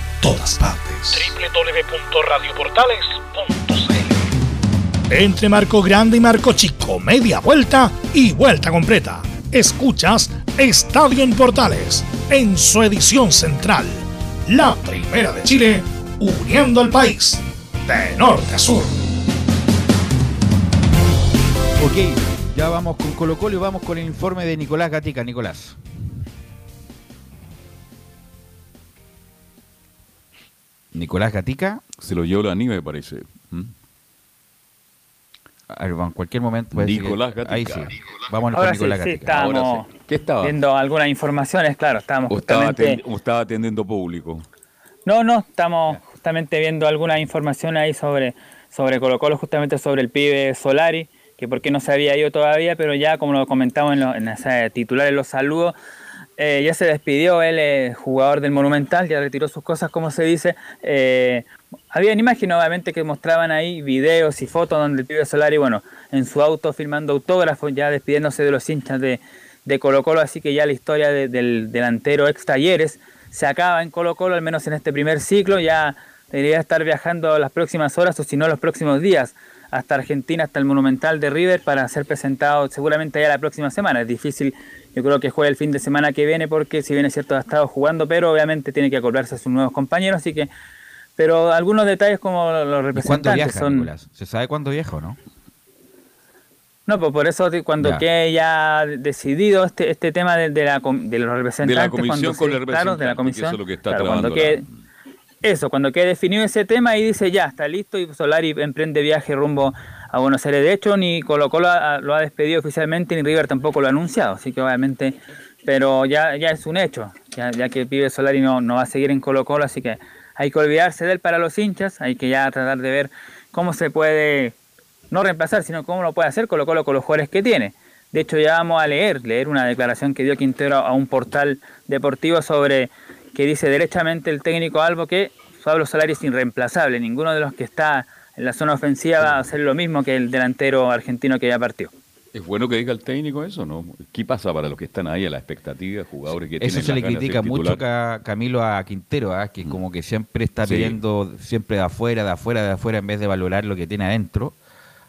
A: todas partes. www.radioportales.cl Entre Marco Grande y Marco Chico, media vuelta y vuelta completa. Escuchas Estadio en Portales en su edición central. La primera de Chile, uniendo al país de norte a sur.
I: Ok, ya vamos con Colo Colo y vamos con el informe de Nicolás Gatica. Nicolás. Nicolás Gatica,
B: se lo llevó la nieve, me parece. ¿Mm?
I: en cualquier momento.
B: Nicolás Gatica.
I: Ahí sí. Vámonos
C: Ahora
I: con Nicolás
C: sí,
I: Gatica.
C: estábamos
B: Ahora sí. ¿Qué estaba?
C: viendo algunas informaciones, claro, estábamos
B: ¿O estaba,
C: justamente...
B: atendi- o estaba atendiendo público?
C: No, no, estamos justamente viendo alguna información ahí sobre, sobre Colo Colo, justamente sobre el pibe Solari, que porque no se había ido todavía, pero ya como lo comentamos en, los en ese titular en los saludos, eh, ya se despidió, él jugador del Monumental, ya retiró sus cosas, como se dice. Eh, habían imágenes, obviamente, que mostraban ahí videos y fotos donde el pibe Solari, bueno, en su auto filmando autógrafos, ya despidiéndose de los hinchas de, de Colo Colo, así que ya la historia de- del delantero ex Talleres se acaba en Colo Colo, al menos en este primer ciclo, ya debería estar viajando las próximas horas o si no los próximos días hasta Argentina, hasta el Monumental de River para ser presentado seguramente ya la próxima semana. Es difícil, yo creo que juegue el fin de semana que viene porque si bien es cierto ha estado jugando, pero obviamente tiene que acoplarse a sus nuevos compañeros, así que pero algunos detalles como los
I: ¿Y ¿Cuándo
C: representantes
I: viaja,
C: son
I: Nicolás? ¿Se sabe cuándo viaja o no?
C: no, pues por eso cuando
I: Ya.
C: quede ya decidido este, este tema de, de la, com- de los representantes.
B: comisión
C: cuando
B: con
C: se-
B: el
C: Claro, de la comisión.
B: eso es lo que está
C: claro, cuando eso, cuando quede definido ese tema y dice ya, está listo y Solari emprende viaje rumbo a Buenos Aires. De hecho, ni Colo Colo lo ha despedido oficialmente, ni River tampoco lo ha anunciado, así que obviamente, pero ya, ya es un hecho, ya, que pibe Solari no, no va a seguir en Colo Colo, así que hay que olvidarse de él para los hinchas, hay que ya tratar de ver cómo se puede, no reemplazar, sino cómo lo puede hacer Colo Colo con los jugadores que tiene. De hecho, ya vamos a leer, leer una declaración que dio Quintero a un portal deportivo sobre que dice derechamente el técnico Albo que Pablo Solari es irreemplazable. Ninguno de los que está en la zona ofensiva va a hacer lo mismo que el delantero argentino que ya partió.
B: Es bueno que diga el técnico eso, ¿no? ¿Qué pasa para los que están ahí a la expectativa, jugadores que
I: Eso
B: se
I: le critica mucho, a Camilo, a Quintero, ¿ah? que como que siempre está pidiendo siempre de afuera, de afuera, de afuera, en vez de valorar lo que tiene adentro.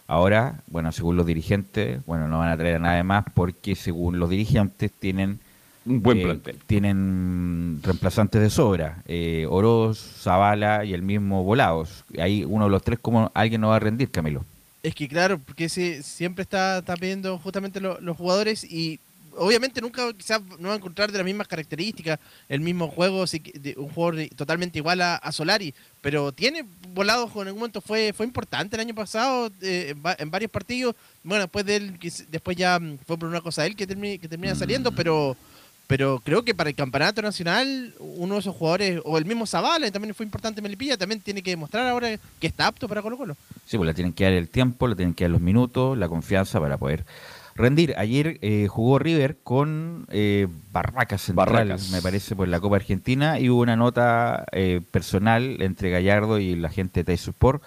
I: Ahora, bueno, según los dirigentes, bueno, no van a traer a nadie más porque según los dirigentes tienen
B: un buen
I: eh,
B: plantel.
I: Tienen reemplazantes de sobra, eh, Oroz, Zavala y el mismo Volados. Ahí uno de los tres, como alguien no va a rendir, Camilo?
H: Es que claro, porque se, siempre está, está pidiendo justamente los jugadores y obviamente nunca quizás no va a encontrar de las mismas características, el mismo juego, de un jugador totalmente igual a, Solari, pero tiene volados en algún momento fue fue importante el año pasado eh, en varios partidos. Bueno, después de él, después ya mm, fue por una cosa de él que, que termina saliendo, mm. pero pero creo que para el campeonato nacional, uno de esos jugadores, o el mismo Zavala, también fue importante en Melipilla, también tiene que demostrar ahora que está apto para Colo Colo.
I: Sí, pues le tienen que dar el tiempo, le tienen que dar los minutos, la confianza para poder rendir. Ayer eh, jugó River con eh, Barracas Central, me parece, por la Copa Argentina, y hubo una nota eh, personal entre Gallardo y la gente de Sport.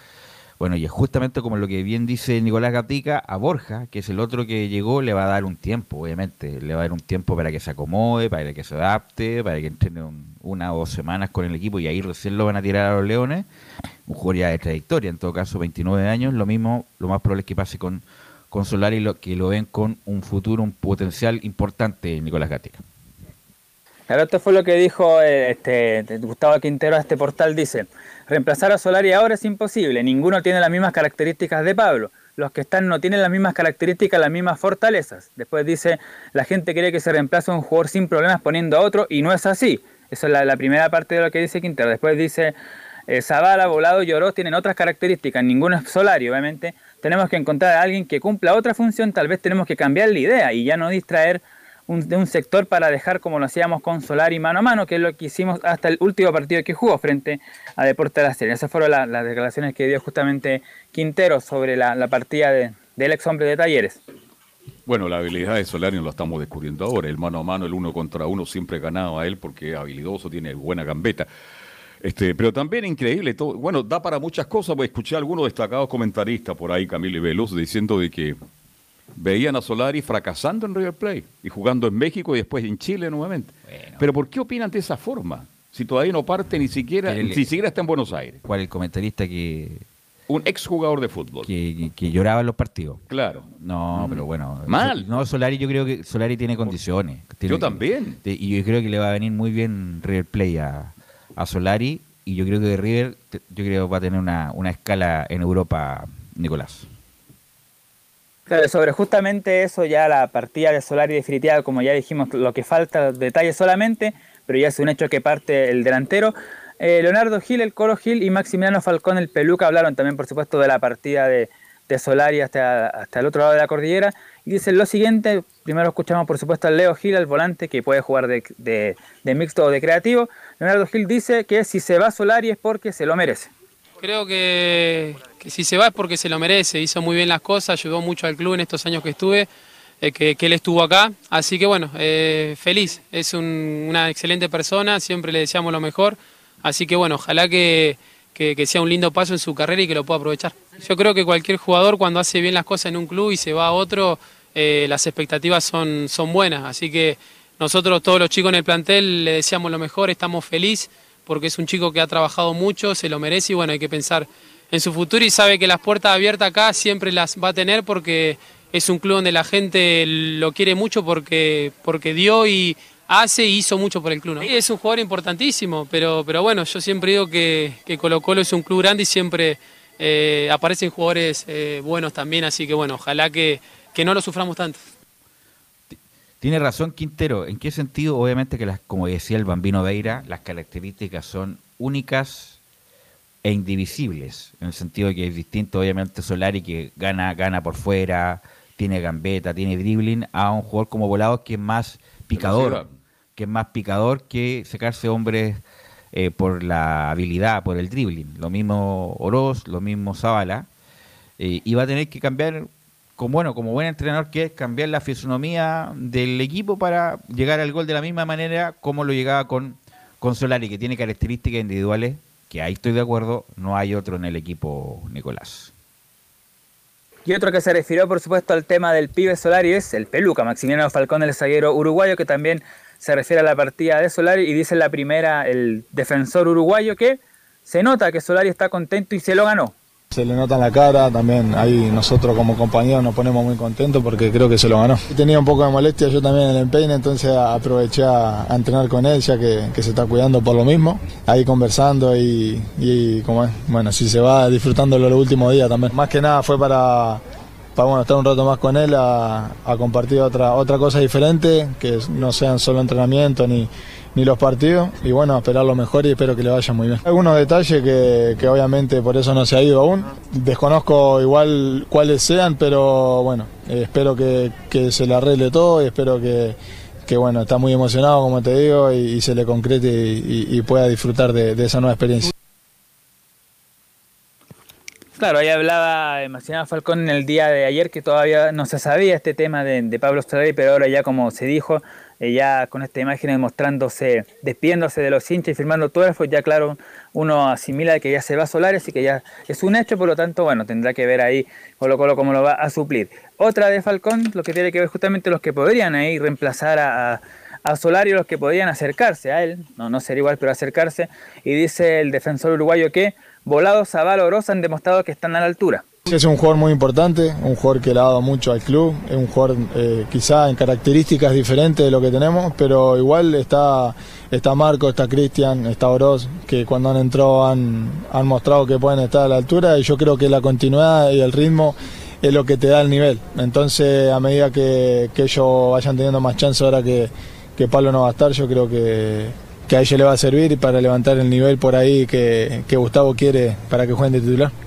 I: Bueno, y es justamente como lo que bien dice Nicolás Gatica, a Borja, que es el otro que llegó, le va a dar un tiempo, obviamente. Le va a dar un tiempo para que se acomode, para que se adapte, para que entrene una o dos semanas con el equipo y ahí recién lo van a tirar a los Leones. Un jugador ya de trayectoria, en todo caso, 29 años. Lo mismo, lo más probable es que pase con con Solari lo, que lo ven con un futuro, un potencial importante, Nicolás Gatica.
C: Claro, esto fue lo que dijo eh, este, Gustavo Quintero a este portal, dice, reemplazar a Solari ahora es imposible, ninguno tiene las mismas características de Pablo, los que están no tienen las mismas características, las mismas fortalezas. Después dice, la gente cree que se reemplaza a un jugador sin problemas poniendo a otro y no es así. Esa es la, primera parte de lo que dice Quintero. Después dice, eh, Zavala, Volado y Oroz tienen otras características, ninguno es Solari, obviamente, tenemos que encontrar a alguien que cumpla otra función, tal vez tenemos que cambiar la idea y ya no distraer de un sector para dejar como lo hacíamos con Solari mano a mano, que es lo que hicimos hasta el último partido que jugó frente a Deportes de la Serie. Esas fueron las declaraciones que dio justamente Quintero sobre la, partida del ex hombre de Talleres.
B: Bueno, la habilidad de Solari no lo estamos descubriendo ahora. El mano a mano, el uno contra uno, siempre ganado a él porque es habilidoso, tiene buena gambeta. Este, pero también increíble, todo, bueno, da para muchas cosas, pues escuché a algunos destacados comentaristas por ahí, Camilo y Veloz, diciendo de que veían a Solari fracasando en River Plate y jugando en México y después en Chile nuevamente. Pero ¿por qué opinan de esa forma? Si todavía no parte ni siquiera, ni siquiera está en Buenos Aires.
I: ¿Cuál el comentarista que
B: un exjugador de fútbol.
I: Que, lloraba en los partidos.
B: Claro.
I: No, mm. pero bueno.
B: Mal.
I: No, Solari yo creo que Solari tiene condiciones.
B: yo también.
I: y yo creo que le va a venir muy bien River Plate a, a Solari y yo creo que River yo creo va a tener una, escala en Europa, Nicolás.
C: Claro, sobre justamente eso ya la partida de Solari definitiva, como ya dijimos, lo que falta, detalles solamente, pero ya es un hecho que parte el delantero. Eh, Leonardo Gil, el Coro Gil y Maximiliano Falcón, el Peluca, hablaron también, por supuesto, de la partida de, de Solari hasta, hasta el otro lado de la cordillera. Y dicen lo siguiente, primero escuchamos por supuesto al Leo Gil, al volante, que puede jugar de, de, mixto o de creativo. Leonardo Gil dice que si se va Solari es porque se lo merece.
N: Creo que, si se va es porque se lo merece, hizo muy bien las cosas, ayudó mucho al club en estos años que estuve, eh, que, él estuvo acá, así que bueno, eh, feliz, es una excelente persona, siempre le deseamos lo mejor, así que bueno, ojalá que, que, sea un lindo paso en su carrera y que lo pueda aprovechar. Yo creo que cualquier jugador cuando hace bien las cosas en un club y se va a otro, eh, las expectativas son, son buenas, así que nosotros todos los chicos en el plantel le deseamos lo mejor, estamos felices porque es un chico que ha trabajado mucho, se lo merece y bueno, hay que pensar en su futuro y sabe que las puertas abiertas acá siempre las va a tener porque es un club donde la gente lo quiere mucho porque, porque dio y hace y hizo mucho por el club. Es un jugador importantísimo, pero, pero bueno, yo siempre digo que, que Colo Colo es un club grande y siempre eh, aparecen jugadores eh, buenos también, así que bueno, ojalá que, que no lo suframos tanto.
I: Tiene razón Quintero, ¿en qué sentido? Obviamente que, las, como decía el bambino Beira, las características son únicas e indivisibles, en el sentido de que es distinto obviamente Solari que gana, gana por fuera, tiene gambeta, tiene dribbling, a un jugador como Volados que es más picador, que es más picador que sacarse hombres eh, por la habilidad, por el dribbling. Lo mismo Oroz, lo mismo Zavala. Eh, y va a tener que cambiar, como, bueno, como buen entrenador que es, cambiar la fisonomía del equipo para llegar al gol de la misma manera como lo llegaba con, con Solari, que tiene características individuales, que ahí estoy de acuerdo, no hay otro en el equipo, Nicolás.
C: Y otro que se refirió, por supuesto, al tema del pibe Solari es el Peluca, Maximiliano Falcón, el zaguero uruguayo, que también se refiere a la partida de Solari y dice en la primera el defensor uruguayo que se nota que Solari está contento y se lo ganó.
O: Se le nota en la cara, también ahí nosotros como compañeros nos ponemos muy contentos porque creo que se lo ganó. Tenía un poco de molestia yo también en el empeine, entonces aproveché a, entrenar con él ya que, se está cuidando por lo mismo, ahí conversando y, y como es, bueno, si se va disfrutándolo los últimos días también. Más que nada fue para, para bueno, estar un rato más con él a, compartir otra, otra cosa diferente, que no sean solo entrenamiento ni, ni los partidos y bueno, esperar lo mejor y espero que le vaya muy bien. Algunos detalles que, que, obviamente por eso no se ha ido aún, desconozco igual cuáles sean, pero bueno, eh, espero que, que, se le arregle todo y espero que, que bueno, está muy emocionado como te digo y, se le concrete y, pueda disfrutar de, de esa nueva experiencia.
C: Claro, ahí hablaba Maximiliano Falcón en el día de ayer que todavía no se sabía este tema de, Pablo Solari, pero ahora ya como se dijo, ya con esta imagen demostrándose, despiéndose de los hinchas y firmando eso, ya claro, uno asimila que ya se va a Solares y que ya es un hecho, por lo tanto, bueno, tendrá que ver ahí Colo Colo cómo lo va a suplir. Otra de Falcón, lo que tiene que ver justamente los que podrían ahí reemplazar a, a Solari, los que podrían acercarse a él, no, no sería igual, pero acercarse, y dice el defensor uruguayo que Volados, Zavala, Oroz han demostrado que están a la altura.
O: Es un jugador muy importante, un jugador que le ha dado mucho al club, es un jugador eh, quizá en características diferentes de lo que tenemos, pero igual está, está Marco, está Cristian, está Oroz, que cuando han entrado han, han mostrado que pueden estar a la altura y yo creo que la continuidad y el ritmo es lo que te da el nivel. Entonces a medida que, que ellos vayan teniendo más chance ahora que, que Pablo no va a estar, yo creo que, que a ellos le va a servir para levantar el nivel por ahí que, Gustavo quiere para que jueguen de titular.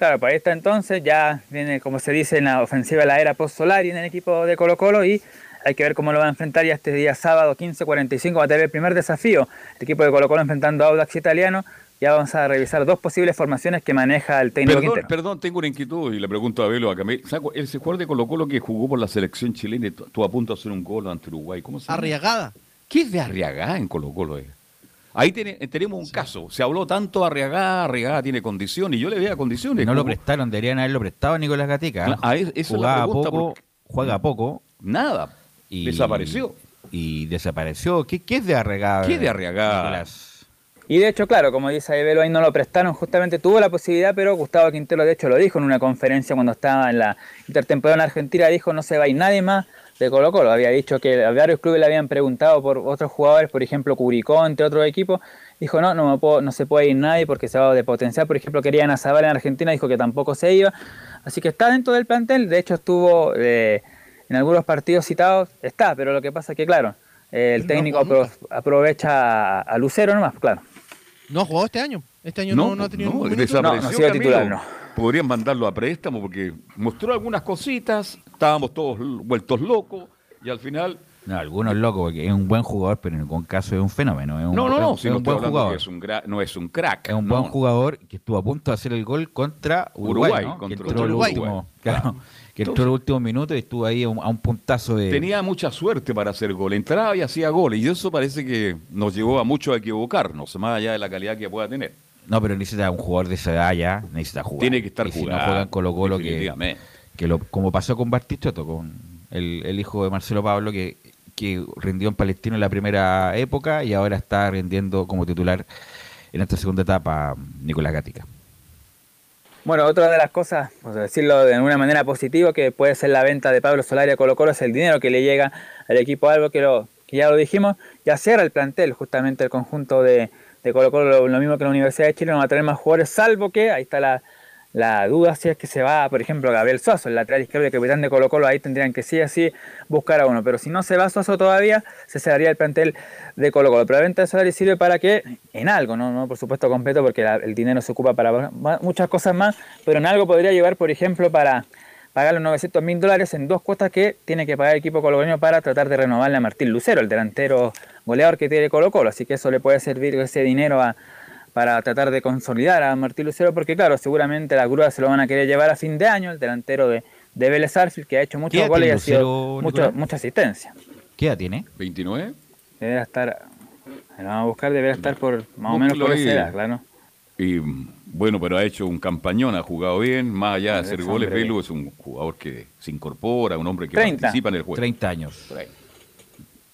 C: Claro, para esta entonces ya viene, como se dice, en la ofensiva de la era post-Solari en el equipo de Colo Colo y hay que ver cómo lo va a enfrentar ya este día sábado 15.45 va a tener el primer desafío. El equipo de Colo Colo enfrentando a Audax Italiano ya vamos a revisar dos posibles formaciones que maneja el técnico
B: Perdón, perdón tengo una inquietud y le pregunto a Velo a Camil. Ese jugador de Colo Colo que jugó por la selección chilena y tú a punto de hacer un gol ante Uruguay. ¿Cómo se llama?
H: Arriagada.
B: ¿Qué es de Arriagada en Colo Colo? Eh? Ahí tenemos un caso. Se habló tanto Arriagada, Arriagada tiene condiciones y yo le veía condiciones.
I: No lo prestaron, deberían haberlo prestado a Nicolás Gatica. Jugaba poco, juega poco.
B: Nada. Y, desapareció.
I: Y desapareció. ¿Qué, qué es de Arriagada?
B: ¿Qué es de Arriagada?
C: Y de hecho, claro, como dice Aibelo, ahí no lo prestaron, justamente tuvo la posibilidad, pero Gustavo Quintero de hecho lo dijo en una conferencia cuando estaba en la intertemporada en Argentina, dijo no se va a ir nadie más de Colo Colo. Había dicho que a varios clubes le habían preguntado por otros jugadores, por ejemplo Curicó, entre otros equipos. Dijo no, no, puedo, no se puede ir nadie porque se va de potencial. Por ejemplo, querían a Zabal en Argentina, dijo que tampoco se iba. Así que está dentro del plantel, de hecho estuvo eh, en algunos partidos citados, está, pero lo que pasa es que claro, el técnico aprovecha a Lucero nomás, claro.
H: No ha jugado este año. Este año no, no, ha tenido
B: no, no, titular, no. Podrían mandarlo a préstamo porque mostró algunas cositas, estábamos todos vueltos locos y al final
I: no, algunos locos, porque es un buen jugador, pero en algún caso es un fenómeno. Es un,
B: no, no, no,
I: es un buen jugador.
B: Es un no es un crack.
I: Es un buen jugador que estuvo a punto de hacer el gol contra Uruguay.
B: contra Uruguay.
I: claro que entró el último minuto y estuvo ahí a un, puntazo de...
B: Tenía mucha suerte para hacer gol, entraba y hacía gol, y eso parece que nos llevó a mucho a equivocarnos, más allá de la calidad que pueda tener.
I: No, pero necesita un jugador de esa edad ya, necesita jugar.
B: Tiene que estar
I: y
B: jugando.
I: Si no juegan Colo Colo, que, que lo, como pasó con Bartichotto, con el, el, hijo de Marcelo Pablo, que, que rindió en Palestino en la primera época y ahora está rindiendo como titular en esta segunda etapa Nicolás Gatica.
C: Bueno, otra de las cosas, por decirlo de una manera positiva, que puede ser la venta de Pablo Solari a Colo Colo, es el dinero que le llega al equipo algo que, lo, que ya lo dijimos, ya cierra el plantel, justamente el conjunto de, de Colo Colo, lo, mismo que la Universidad de Chile, no va a tener más jugadores, salvo que, ahí está la, la duda si es que se va, por ejemplo, Gabriel Suazo, el lateral izquierdo y capitán de Colo Colo, ahí tendrían que sí así buscar a uno, pero si no se va Suazo todavía, se cerraría el plantel de Colo Colo. Pero la venta de salario sirve para que, en algo, no, no por supuesto completo, porque el dinero se ocupa para muchas cosas más, pero en algo podría llevar, por ejemplo, para pagar los 900 mil dólares en dos cuotas que tiene que pagar el equipo colombiano para tratar de renovarle a Martín Lucero, el delantero goleador que tiene Colo Colo, así que eso le puede servir ese dinero a para tratar de consolidar a Martín Lucero, porque claro, seguramente la grúa se lo van a querer llevar a fin de año, el delantero de, de Vélez Arfield, que ha hecho muchos goles y ha sido mucho, mucha asistencia.
I: ¿Qué edad tiene?
B: ¿29?
C: Deberá estar, lo vamos a buscar, deberá estar por más o menos por esa edad, claro.
B: Y bueno, pero ha hecho un campañón, ha jugado bien, más allá de hacer goles, Velo es un jugador que se incorpora, un hombre que participa en el juego.
I: 30 años.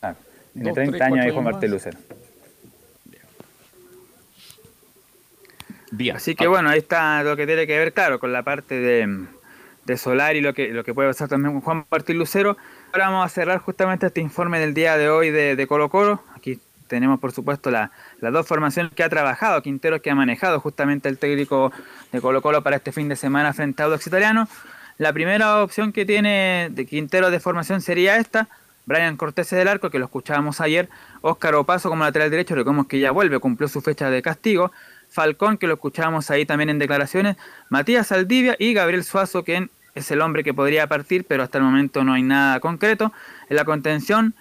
C: Ah, tiene 30 años ahí Juan Martín Lucero. Así que bueno, ahí está lo que tiene que ver, claro, con la parte de, de Solar y lo que, lo que puede pasar también con Juan Martín Lucero. Ahora vamos a cerrar justamente este informe del día de hoy de, de Colo Colo. Tenemos por supuesto las dos formaciones que ha trabajado Quintero, que ha manejado justamente el técnico de Colo Colo para este fin de semana frente a Audax Italiano. La primera opción que tiene de Quintero de formación sería esta. Brian Cortés del arco, que lo escuchábamos ayer. Óscar Opaso como lateral derecho, recordemos que ya vuelve, cumplió su fecha de castigo. Falcón, que lo escuchábamos ahí también en declaraciones, Matías Saldivia y Gabriel Suazo, quien es el hombre que podría partir, pero hasta el momento no hay nada concreto. En la contención,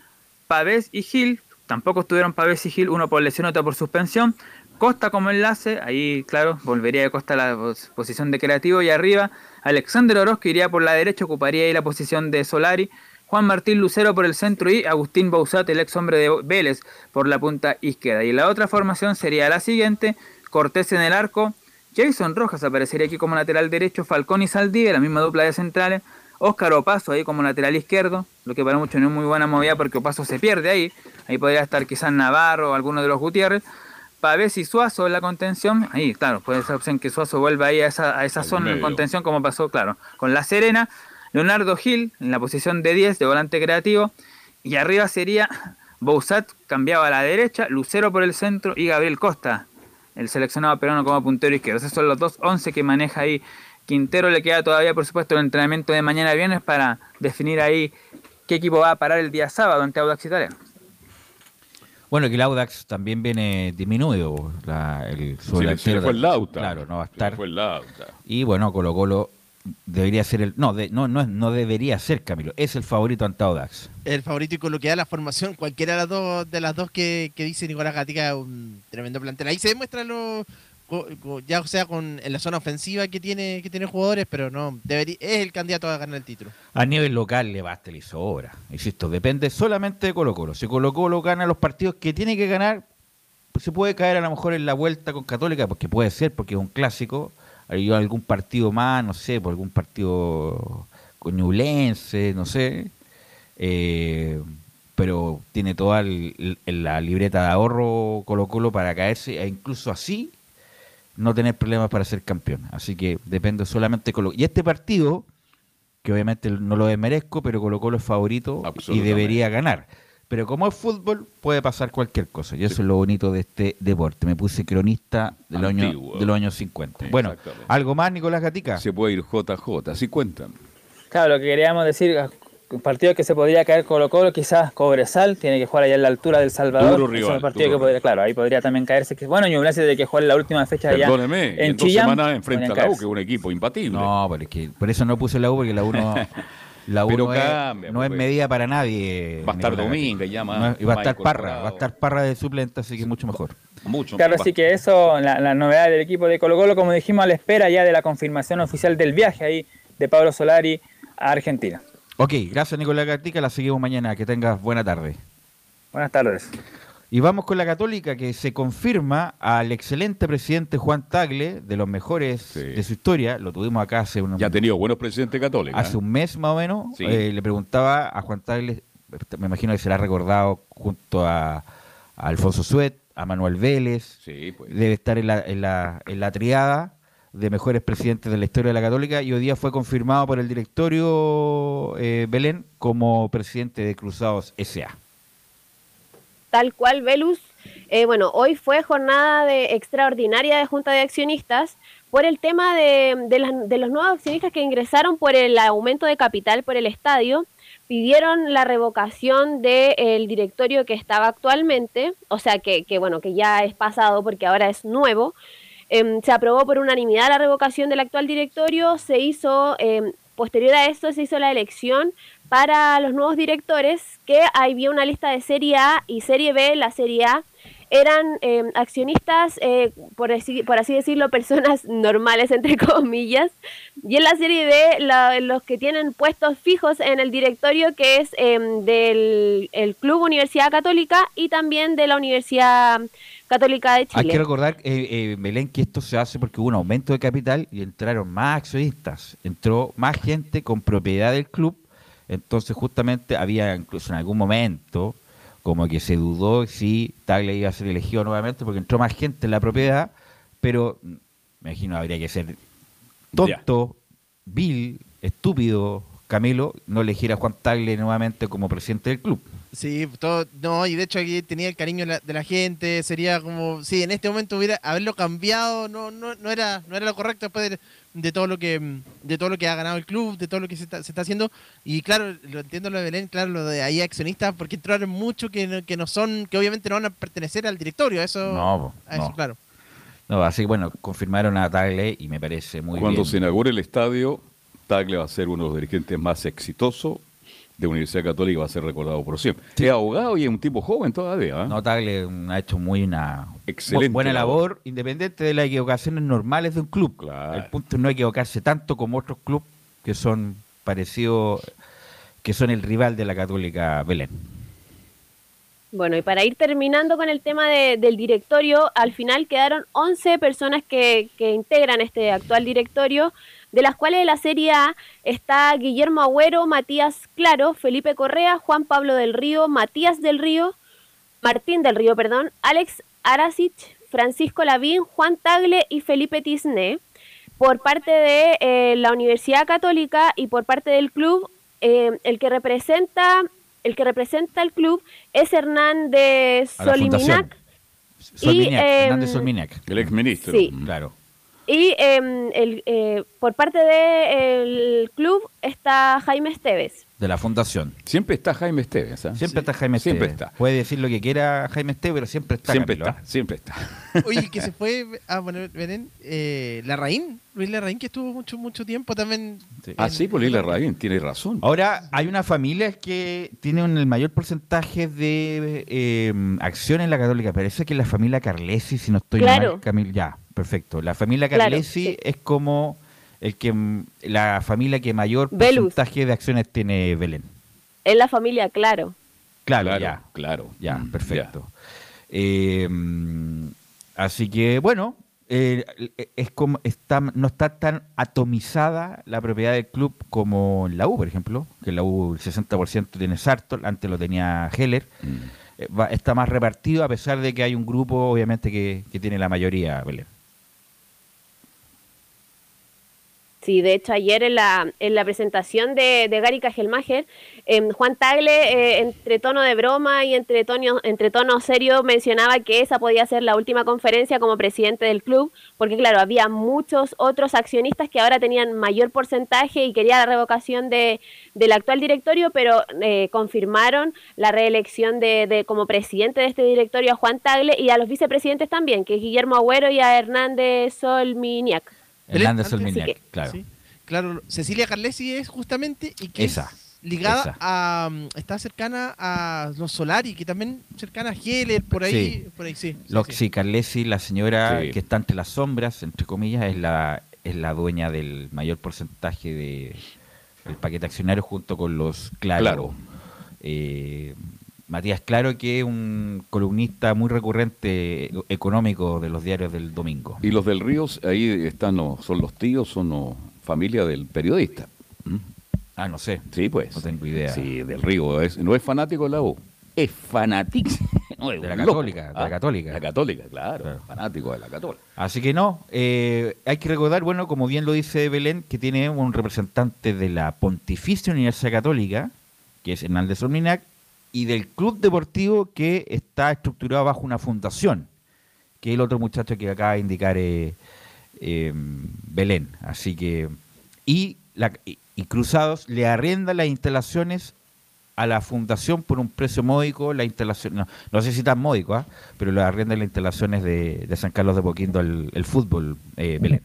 C: Pavés y Gil, tampoco estuvieron Pavés y Gil, uno por lesión, otro por suspensión. Costa como enlace, ahí claro, volvería de Costa a la posición de creativo y arriba Alexander Oroz que iría por la derecha, ocuparía ahí la posición de Solari. Juan Martín Lucero por el centro y Agustín Bausat, el ex hombre de Vélez, por la punta izquierda. Y la otra formación sería la siguiente, Cortés en el arco, Jason Rojas aparecería aquí como lateral derecho, Falcón y Saldivia, la misma dupla de centrales, Óscar Opaso ahí como lateral izquierdo, lo que para muchos no es muy buena movida porque Opaso se pierde ahí, ahí podría estar quizás Navarro o alguno de los Gutiérrez, Pavés y Suazo en la contención, ahí claro, puede ser opción que Suazo vuelva ahí a esa, a esa zona de contención como pasó, claro, con La Serena, Leonardo Gil en la posición de 10 de volante creativo, y arriba sería Bousat cambiaba a la derecha, Lucero por el centro y Gabriel Costa el seleccionado peruano como puntero izquierdo. Esos son los dos once que maneja ahí Quintero. Le queda todavía, por supuesto, el entrenamiento de mañana viernes para definir ahí qué equipo va a parar el día sábado ante Audax Italiano.
I: Bueno, que el Audax también viene disminuido. La, el,
B: su sí, fue el Lauta.
I: Claro, no va a estar.
B: Fue el Lauta.
I: Y bueno, Colo Colo debería ser el. No, no, no, no debería ser, Camilo. Es el favorito ante Audax.
H: El favorito y con lo que da la formación, cualquiera de las dos, de las dos que, que dice Nicolás Gatica, un tremendo plantel. Ahí se demuestra lo. Ya sea, con en la zona ofensiva que tiene que tiene jugadores, pero no debería, es el candidato a ganar el título.
I: A nivel local le basta y sobra. Insisto, depende solamente de Colo Colo. Si Colo Colo gana los partidos que tiene que ganar, se puede caer a lo mejor en la vuelta con Católica, porque puede ser, porque es un clásico hay algún partido más, no sé, por algún partido coñulense, no sé, eh, pero tiene toda la libreta de ahorro Colo Colo para caerse e incluso así no tener problemas para ser campeón. Así que depende solamente de Colo Y este partido, que obviamente no lo desmerezco, pero Colo Colo es favorito y debería ganar. Pero como es fútbol, puede pasar cualquier cosa. Y eso es lo bonito de este deporte. Me puse cronista de, los, años, de los años 50. Bueno, ¿algo más, Nicolás Gatica?
B: Se puede ir JJ, así cuentan.
C: Claro, lo que queríamos decir, partido que se podría caer Colo Colo, quizás Cobresal, tiene que jugar allá en la altura del Salvador.
B: Duro rival,
C: partido que podría, claro, ahí podría también caerse. Bueno, gracias de que juegue la última fecha allá
B: Perdóneme, en, en dos semanas enfrenta a la U, que es un equipo impatible.
I: No, pero es que por eso no puse la U, porque la U no... [LAUGHS] La Pero no es medida para nadie.
B: Va a estar Domingo,
I: y va a estar Parra, va a estar Parra de suplente, así que mucho mejor.
B: Mucho.
C: Claro, así que eso, la, novedad del equipo de Colo Colo, como dijimos, a la espera ya de la confirmación oficial del viaje ahí de Pablo Solari a Argentina.
I: Ok, gracias Nicolás Gatica, la seguimos mañana. Que tengas buena tarde.
C: Buenas tardes.
I: Y vamos con la Católica, que se confirma al excelente presidente Juan Tagle, de los mejores de su historia. Lo tuvimos acá hace un.
B: Ya ha tenido buenos presidentes católicos.
I: Hace ¿eh? un mes más o menos. Eh, le preguntaba a Juan Tagle, me imagino que será recordado junto a, Alfonso Suet, a Manuel Vélez.
B: Pues.
I: Debe estar en la, en, la, en la triada de mejores presidentes de la historia de la Católica y hoy día fue confirmado por el directorio eh, Belén como presidente de Cruzados S.A
E: tal cual Velus. Eh, bueno, hoy fue jornada de extraordinaria de Junta de Accionistas por el tema de, de, las- de los nuevos accionistas que ingresaron por el aumento de capital por el estadio. Pidieron la revocación del directorio que estaba actualmente, o sea que, que, bueno, que ya es pasado porque ahora es nuevo. Em, se aprobó por unanimidad la revocación del actual directorio, se hizo, em, posterior a esto, se hizo la elección para los nuevos directores, que había una lista de Serie A y Serie B. La Serie A eran em, accionistas, eh, por, así, por así decirlo, personas [LAUGHS] normales, entre comillas. Y en la Serie B, los que tienen puestos fijos en el directorio, que es del el Club Universidad Católica y también de la Universidad Católica de Chile.
I: Hay que recordar, eh, eh, Belén, que esto se hace porque hubo un aumento de capital y entraron más accionistas. Entró más gente con propiedad del club. Entonces, justamente, había incluso en algún momento como que se dudó si Tagle iba a ser elegido nuevamente porque entró más gente en la propiedad. Pero, mm, me imagino, habría que ser tonto, vil, estúpido, Camilo, no elegir a Juan Tagle nuevamente como presidente del club.
H: Sí, todo, no, y de hecho aquí tenía el cariño de la, de la gente, sería como, sí, en este momento hubiera haberlo cambiado, no, no, no era, no era lo correcto después de, de todo lo que, de todo lo que ha ganado el club, de todo lo que se está, se está haciendo, y claro, lo entiendo lo de Belén, claro, lo de ahí accionistas, porque entraron muchos que no, que no son, que obviamente no van a pertenecer al directorio, eso,
I: No,
H: a eso,
I: no.
H: claro.
I: No, así que bueno, confirmaron a Tagle y me parece muy
B: Cuando
I: bien.
B: se inaugure el estadio, Tagle va a ser uno de los dirigentes más exitosos de Universidad Católica y va a ser recordado por siempre. Es abogado y es un tipo joven todavía. ¿eh?
I: No, Tagle ha hecho muy una
B: Excelente
I: bu- buena
B: labor.
I: labor, independiente de las equivocaciones normales de un club. El punto es no equivocarse tanto como otros clubes que son parecidos, que son el rival de la Católica Belén.
E: Bueno, y para ir terminando con el tema de- del directorio, al final quedaron 11 personas que, que integran este actual directorio, de las cuales de la Serie A está Guillermo Agüero, Matías Claro, Felipe Correa, Juan Pablo del Río, Matías del Río, Martín del Río, perdón, Alex Arasic, Francisco Lavín, Juan Tagle y Felipe Tisné. Por parte de eh, la Universidad Católica y por parte del club, eh, el que representa el que representa el club es Hernán de Soliminac em,
I: Hernández Solminac.
B: El exministro.
E: Sí.
I: Claro.
E: Y em, el, eh, por parte del club está Jaime Esteves.
I: De la fundación.
B: Siempre está Jaime Esteves. ¿eh?
I: Siempre está Jaime
B: Siempre
I: Esteves.
B: está.
I: Puede decir lo que quiera Jaime Esteves, pero siempre está.
B: Siempre
I: Camilo,
B: está,
I: ¿eh?
B: siempre está. [LAUGHS]
H: Oye, que se [LAUGHS] fue, ah, bueno, Belén, eh, Larraín, Luis Larraín, que estuvo mucho, mucho tiempo también.
B: Ah, sí, por Lila Rabin, tiene razón.
I: Ahora, hay una familia que tiene un- el mayor porcentaje de eh, acciones en la Católica. Parece que es la familia Carlesi, si no estoy
E: Claro.
I: mal. Camil, ya, perfecto. La familia
E: Claro,
I: Carlesi
E: sí.
I: es como el que mm, la familia que mayor porcentaje de acciones tiene Belén.
E: Es la familia, claro.
I: Claro,
B: Claro,
I: ya.
B: claro.
I: Ya,
B: Mm,
I: perfecto. Eh, mm, así que, bueno, eh, es como está, no está tan atomizada la propiedad del club como en la U, por ejemplo, que en la U el 60% tiene Sartor, antes lo tenía Heller. Eh, va- está más repartido a pesar de que hay un grupo, obviamente, que, que tiene la mayoría, Belén.
E: Sí, de hecho ayer en la, en la presentación de, de Gary Kajelmacher, em, Juan Tagle, eh, entre tono de broma y entre tono, entre tono serio, mencionaba que esa podía ser la última conferencia como presidente del club, porque claro, había muchos otros accionistas que ahora tenían mayor porcentaje y quería la revocación de, del actual directorio, pero eh, confirmaron la reelección de, de como presidente de este directorio a Juan Tagle y a los vicepresidentes también, que es Guillermo Agüero y a Hernández Solminiac.
I: Hernández
E: que-
I: claro.
H: Sí. Claro, Cecilia Carlesi es justamente y que
I: Esa,
H: es ligada
I: esa.
H: a está cercana a los Solari, que también cercana a Heller, por ahí,
I: Sí.
H: por ahí sí.
I: Lo-
H: sí,
I: sí, Carlesi, la señora
B: Sí.
I: que está entre las sombras, entre comillas, es la, es la dueña del mayor porcentaje de el paquete accionario junto con los Claro.
B: Claro.
I: Eh, Matías Claro, que es un columnista muy recurrente económico de los diarios del domingo.
B: Y los del Ríos, ahí están, los- son los tíos, son los- familia del periodista. ¿Mm?
I: Ah, no sé.
B: Sí, pues.
I: No tengo idea.
B: Sí, del Río. es- no es fanático de la U. Es fanático. [LAUGHS] No,
I: De la. Católica, de la
B: Ah,
I: Católica.
B: La Católica, claro.
I: Claro.
B: Fanático de la Católica.
I: Así que no, eh, hay que recordar, bueno, como bien lo dice Belén, que tiene un representante de la Pontificia Universidad Católica, que es Hernández Orminac, y del club deportivo que está estructurado bajo una fundación, que es el otro muchacho que acaba de indicar eh, eh, Belén. Así que. Y, la, y, Cruzados le arrienda las instalaciones a la fundación por un precio módico, la instalación, no, no sé si tan módico, ¿ah? pero le arrienda las instalaciones de, de, San Carlos de Poquindo el, el fútbol eh, Belén.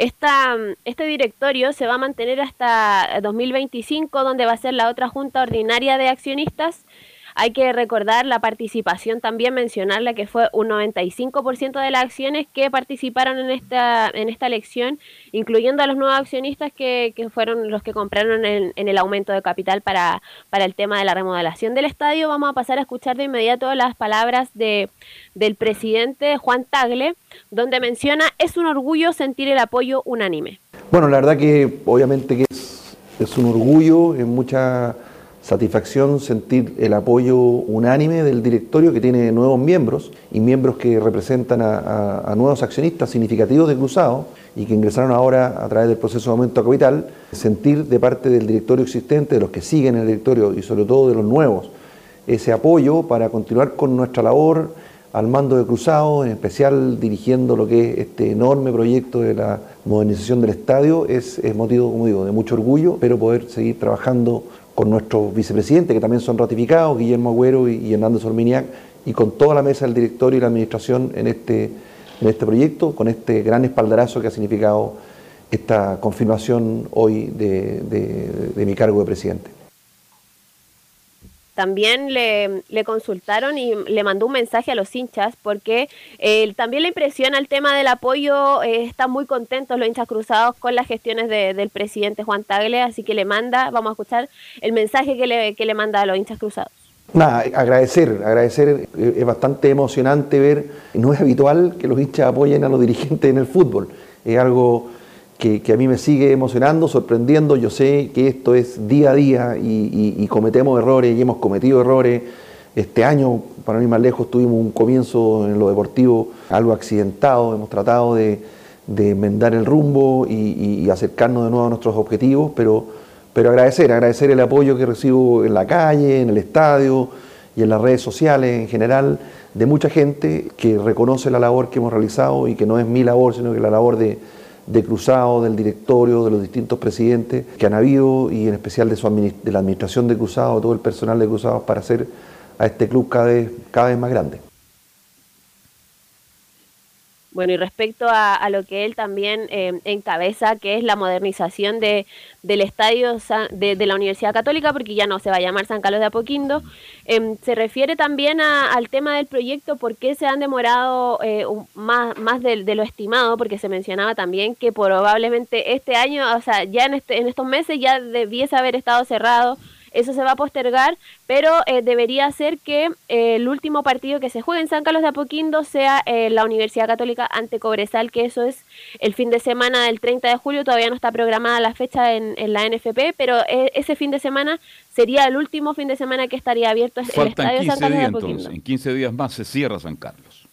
E: Esta, este directorio se va a mantener hasta 2025, donde va a ser la otra junta ordinaria de accionistas hay que recordar la participación también, mencionarla que fue un 95% de las acciones que participaron en esta, en esta elección, incluyendo a los nuevos accionistas que, que fueron los que compraron en, en, el aumento de capital para, para el tema de la remodelación del estadio. Vamos a pasar a escuchar de inmediato las palabras de, del presidente Juan Tagle, donde menciona, es un orgullo sentir el apoyo unánime.
P: Bueno, la verdad que obviamente que es, es un orgullo en mucha satisfacción sentir el apoyo unánime del directorio que tiene nuevos miembros y miembros que representan a, nuevos accionistas significativos de Cruzado y que ingresaron ahora a través del proceso de aumento a capital, sentir de parte del directorio existente, de los que siguen el directorio y sobre todo de los nuevos, ese apoyo para continuar con nuestra labor al mando de Cruzado, en especial dirigiendo lo que es este enorme proyecto de la modernización del estadio, es, es motivo, como digo, de mucho orgullo, pero poder seguir trabajando con nuestros vicepresidentes, que también son ratificados, Guillermo Agüero y, y Hernández Olminiac, y con toda la mesa del directorio y la administración en este, en este proyecto, con este gran espaldarazo que ha significado esta confirmación hoy de mi cargo de presidente
E: también le, le, consultaron y le mandó un mensaje a los hinchas porque eh, también le impresiona el tema del apoyo, eh, están muy contentos los hinchas cruzados con las gestiones de, del presidente Juan Tagle, así que le manda, vamos a escuchar el mensaje que le, que le manda a los hinchas cruzados.
P: Nada, agradecer, agradecer, es bastante emocionante ver, no es habitual que los hinchas apoyen a los dirigentes en el fútbol, es algo que, a mí me sigue emocionando, sorprendiendo. Yo sé que esto es día a día y, cometemos errores y hemos cometido errores. Este año, para mí más lejos, tuvimos un comienzo en lo deportivo algo accidentado. Hemos tratado de, enmendar el rumbo y, y, acercarnos de nuevo a nuestros objetivos, pero, pero agradecer, agradecer el apoyo que recibo en la calle, en el estadio y en las redes sociales en general de mucha gente que reconoce la labor que hemos realizado y que no es mi labor, sino que la labor de de Cruzado, del directorio, de los distintos presidentes que han habido y en especial de, su de la administración de Cruzado, todo el personal de Cruzado para hacer a este club cada vez, cada vez más grande.
E: Bueno, y respecto a, a, lo que él también eh, encabeza, que es la modernización de, del estadio de, de, la Universidad Católica, porque ya no se va a llamar San Carlos de Apoquindo, eh, se refiere también a, al tema del proyecto, por qué se han demorado eh, más, más de, de, lo estimado, porque se mencionaba también que probablemente este año, o sea, ya en, este, en estos meses ya debiese haber estado cerrado eso se va a postergar, pero eh, debería ser que eh, el último partido que se juegue en San Carlos de Apoquindo sea eh, la Universidad Católica ante Cobresal, que eso es el fin de semana del 30 de julio, todavía no está programada la fecha en, en la NFP, pero eh, ese fin de semana sería el último fin de semana que estaría abierto
B: Faltan
E: el estadio
B: San Carlos
E: de
B: Apoquindo. Entonces, en 15 días más se cierra San Carlos.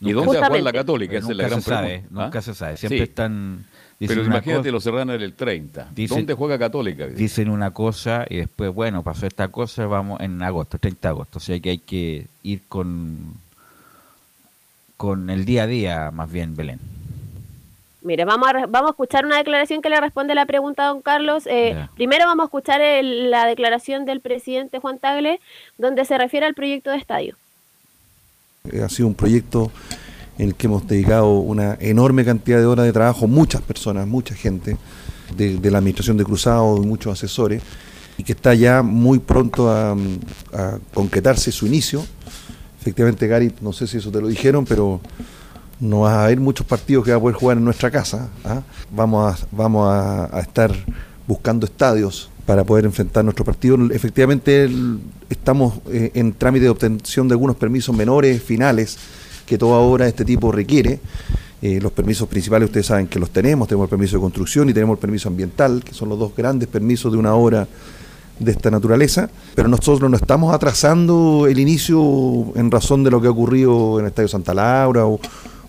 B: ¿Y dónde va a jugar la Católica?
I: Esa es la gran se sabe, ¿Ah? Nunca se sabe. Siempre sí. están
B: Dicen Pero imagínate, lo cerraron el 30. Dicen, ¿Dónde juega Católica?
I: Dicen una cosa y después, bueno, pasó esta cosa, vamos en agosto, 30 de agosto. O sea que hay que ir con, con el día a día, más bien, Belén.
E: Mire, vamos a, vamos a escuchar una declaración que le responde la pregunta a don Carlos. Eh, yeah. Primero vamos a escuchar el, la declaración del presidente Juan Tagle, donde se refiere al proyecto de estadio.
P: Ha sido un proyecto en el que hemos dedicado una enorme cantidad de horas de trabajo, muchas personas, mucha gente de, la administración de Cruzado y muchos asesores, y que está ya muy pronto a, concretarse su inicio. Efectivamente, Gary, no sé si eso te lo dijeron, pero no va a haber muchos partidos que va a poder jugar en nuestra casa. ¿ah? Vamos, a, vamos a, estar buscando estadios para poder enfrentar nuestro partido. Efectivamente, estamos eh, en trámite de obtención de algunos permisos menores, finales, que toda obra de este tipo requiere. Eh, los permisos principales ustedes saben que los tenemos, tenemos el permiso de construcción y tenemos el permiso ambiental, que son los dos grandes permisos de una obra de esta naturaleza, pero nosotros no estamos atrasando el inicio en razón de lo que ha ocurrido en el Estadio Santa Laura u,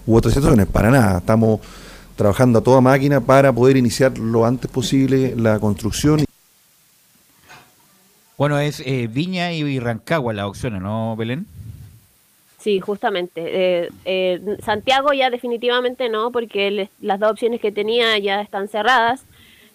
P: u otras situaciones, para nada, estamos trabajando a toda máquina para poder iniciar lo antes posible la construcción.
I: Bueno, es eh, Viña y Rancagua las opciones, ¿no, Belén?
E: Sí, justamente. Eh, eh, Santiago ya definitivamente no, porque las dos opciones que tenía ya están cerradas.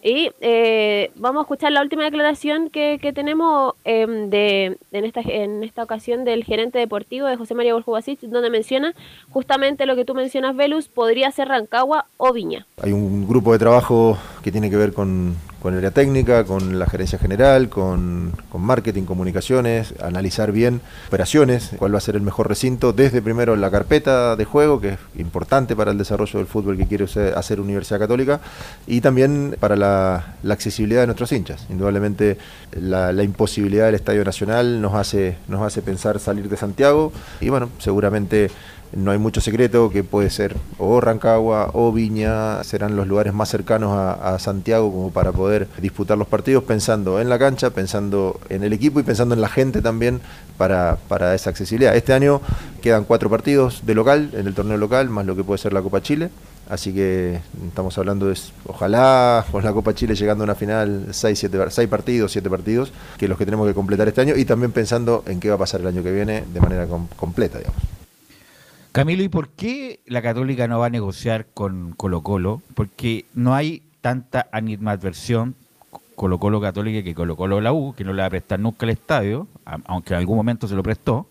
E: Y eh, vamos a escuchar la última declaración que, tenemos em, de, en, esta, en esta ocasión del gerente deportivo de José María Borjubasic, donde menciona justamente lo que tú mencionas, Velus, podría ser Rancagua o Viña.
Q: Hay un grupo de trabajo que tiene que ver con, con el área técnica, con la gerencia general, con, marketing, comunicaciones, analizar bien operaciones, cuál va a ser el mejor recinto, desde primero la carpeta de juego, que es importante para el desarrollo del fútbol que quiere hacer Universidad Católica, y también para la, accesibilidad de nuestros hinchas. Indudablemente la, la, imposibilidad del Estadio Nacional nos hace, nos hace pensar salir de Santiago, y bueno, seguramente no hay mucho secreto que puede ser o Rancagua o Viña, serán los lugares más cercanos a, Santiago como para poder disputar los partidos pensando en la cancha, pensando en el equipo y pensando en la gente también para, para esa accesibilidad. Este año quedan cuatro partidos de local, en el torneo local, más lo que puede ser la Copa Chile. Así que estamos hablando de, ojalá con la Copa Chile llegando a una final, seis, siete, seis partidos, siete partidos, que los que tenemos que completar este año y también pensando en qué va a pasar el año que viene de manera completa, digamos.
I: Camilo, ¿y por qué la Católica no va a negociar con Colo Colo? Porque no hay tanta animadversión Colo Colo Católica que Colo Colo la U, que no le va a prestar nunca el estadio, aunque en algún momento se lo prestó.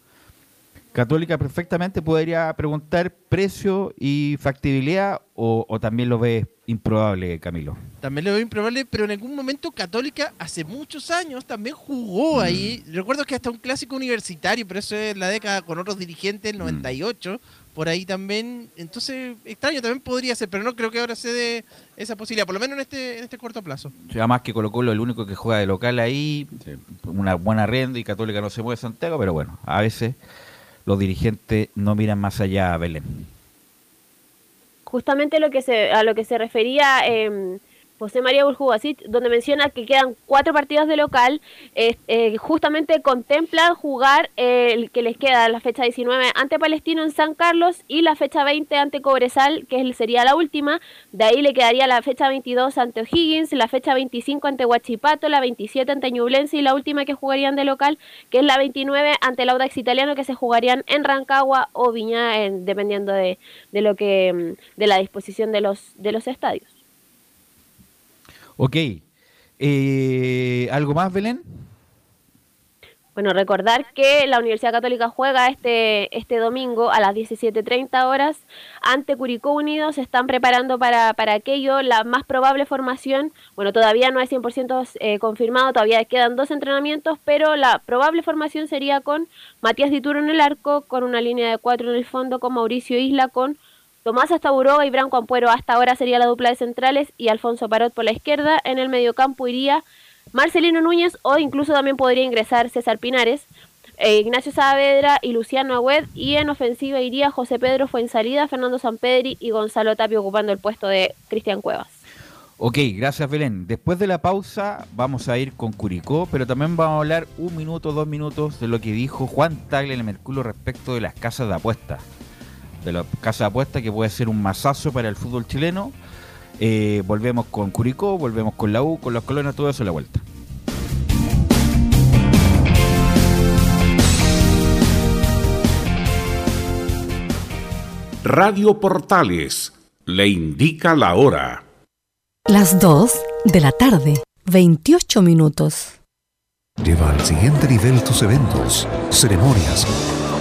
I: Católica perfectamente podría preguntar precio y factibilidad o, también lo ve improbable, Camilo.
H: También lo veo improbable, pero en algún momento Católica hace muchos años también jugó mm. ahí. Recuerdo que hasta un clásico universitario, pero eso es la década con otros dirigentes, el 98, mm. por ahí también. Entonces, extraño también podría ser, pero no creo que ahora se dé esa posibilidad, por lo menos en este, en este corto plazo.
I: además que Colo Colo el único que juega de local ahí, una buena renda y Católica no se mueve Santiago, pero bueno, a veces los dirigentes no miran más allá Belén.
E: Justamente lo que se, a lo que se refería eh, José María Burjubasic, donde menciona que quedan cuatro partidos de local, eh, justamente contemplan jugar el que les queda la fecha 19 ante Palestino en San Carlos y la fecha 20 ante Cobresal, que sería la última. De ahí le quedaría la fecha 22 ante O'Higgins, la fecha 25 ante Huachipato, la 27 ante Ñublense y la última que jugarían de local, que es la 29 ante el Audax Italiano, que se jugarían en Rancagua o Viña, dependiendo de, de, lo que de la disposición de los, de los estadios.
I: Ok. Eh, ¿Algo más, Belén?
E: Bueno, recordar que la Universidad Católica juega este, este domingo a las 17.30 horas ante Curicó Unido. Se están preparando para, para aquello. La más probable formación, bueno, todavía no es 100% eh, confirmado, todavía quedan dos entrenamientos, pero la probable formación sería con Matías Dituro en el arco, con una línea de cuatro en el fondo, con Mauricio Isla, con Tomás Astaburoga y Branco Ampuero hasta ahora sería la dupla de centrales y Alfonso Parot por la izquierda. En el mediocampo iría Marcelino Núñez o incluso también podría ingresar César Pinares, eh, Ignacio Saavedra y Luciano Agüed. Y en ofensiva iría José Pedro Fuensalida, Fernando Sampedri y Gonzalo Tapio ocupando el puesto de Cristian Cuevas.
I: Ok, gracias Belén. Después de la pausa vamos a ir con Curicó, pero también vamos a hablar un minuto, dos minutos de lo que dijo Juan Tagle en el Mercurio respecto de las casas de apuestas de la casa de apuestas que puede ser un masazo para el fútbol chileno. Eh, volvemos con Curicó, volvemos con la U, con los colonos, todo eso a la vuelta.
L: Radio Portales le indica la hora.
M: Las 2 de la tarde, 28 minutos.
R: Lleva al siguiente nivel tus eventos, ceremonias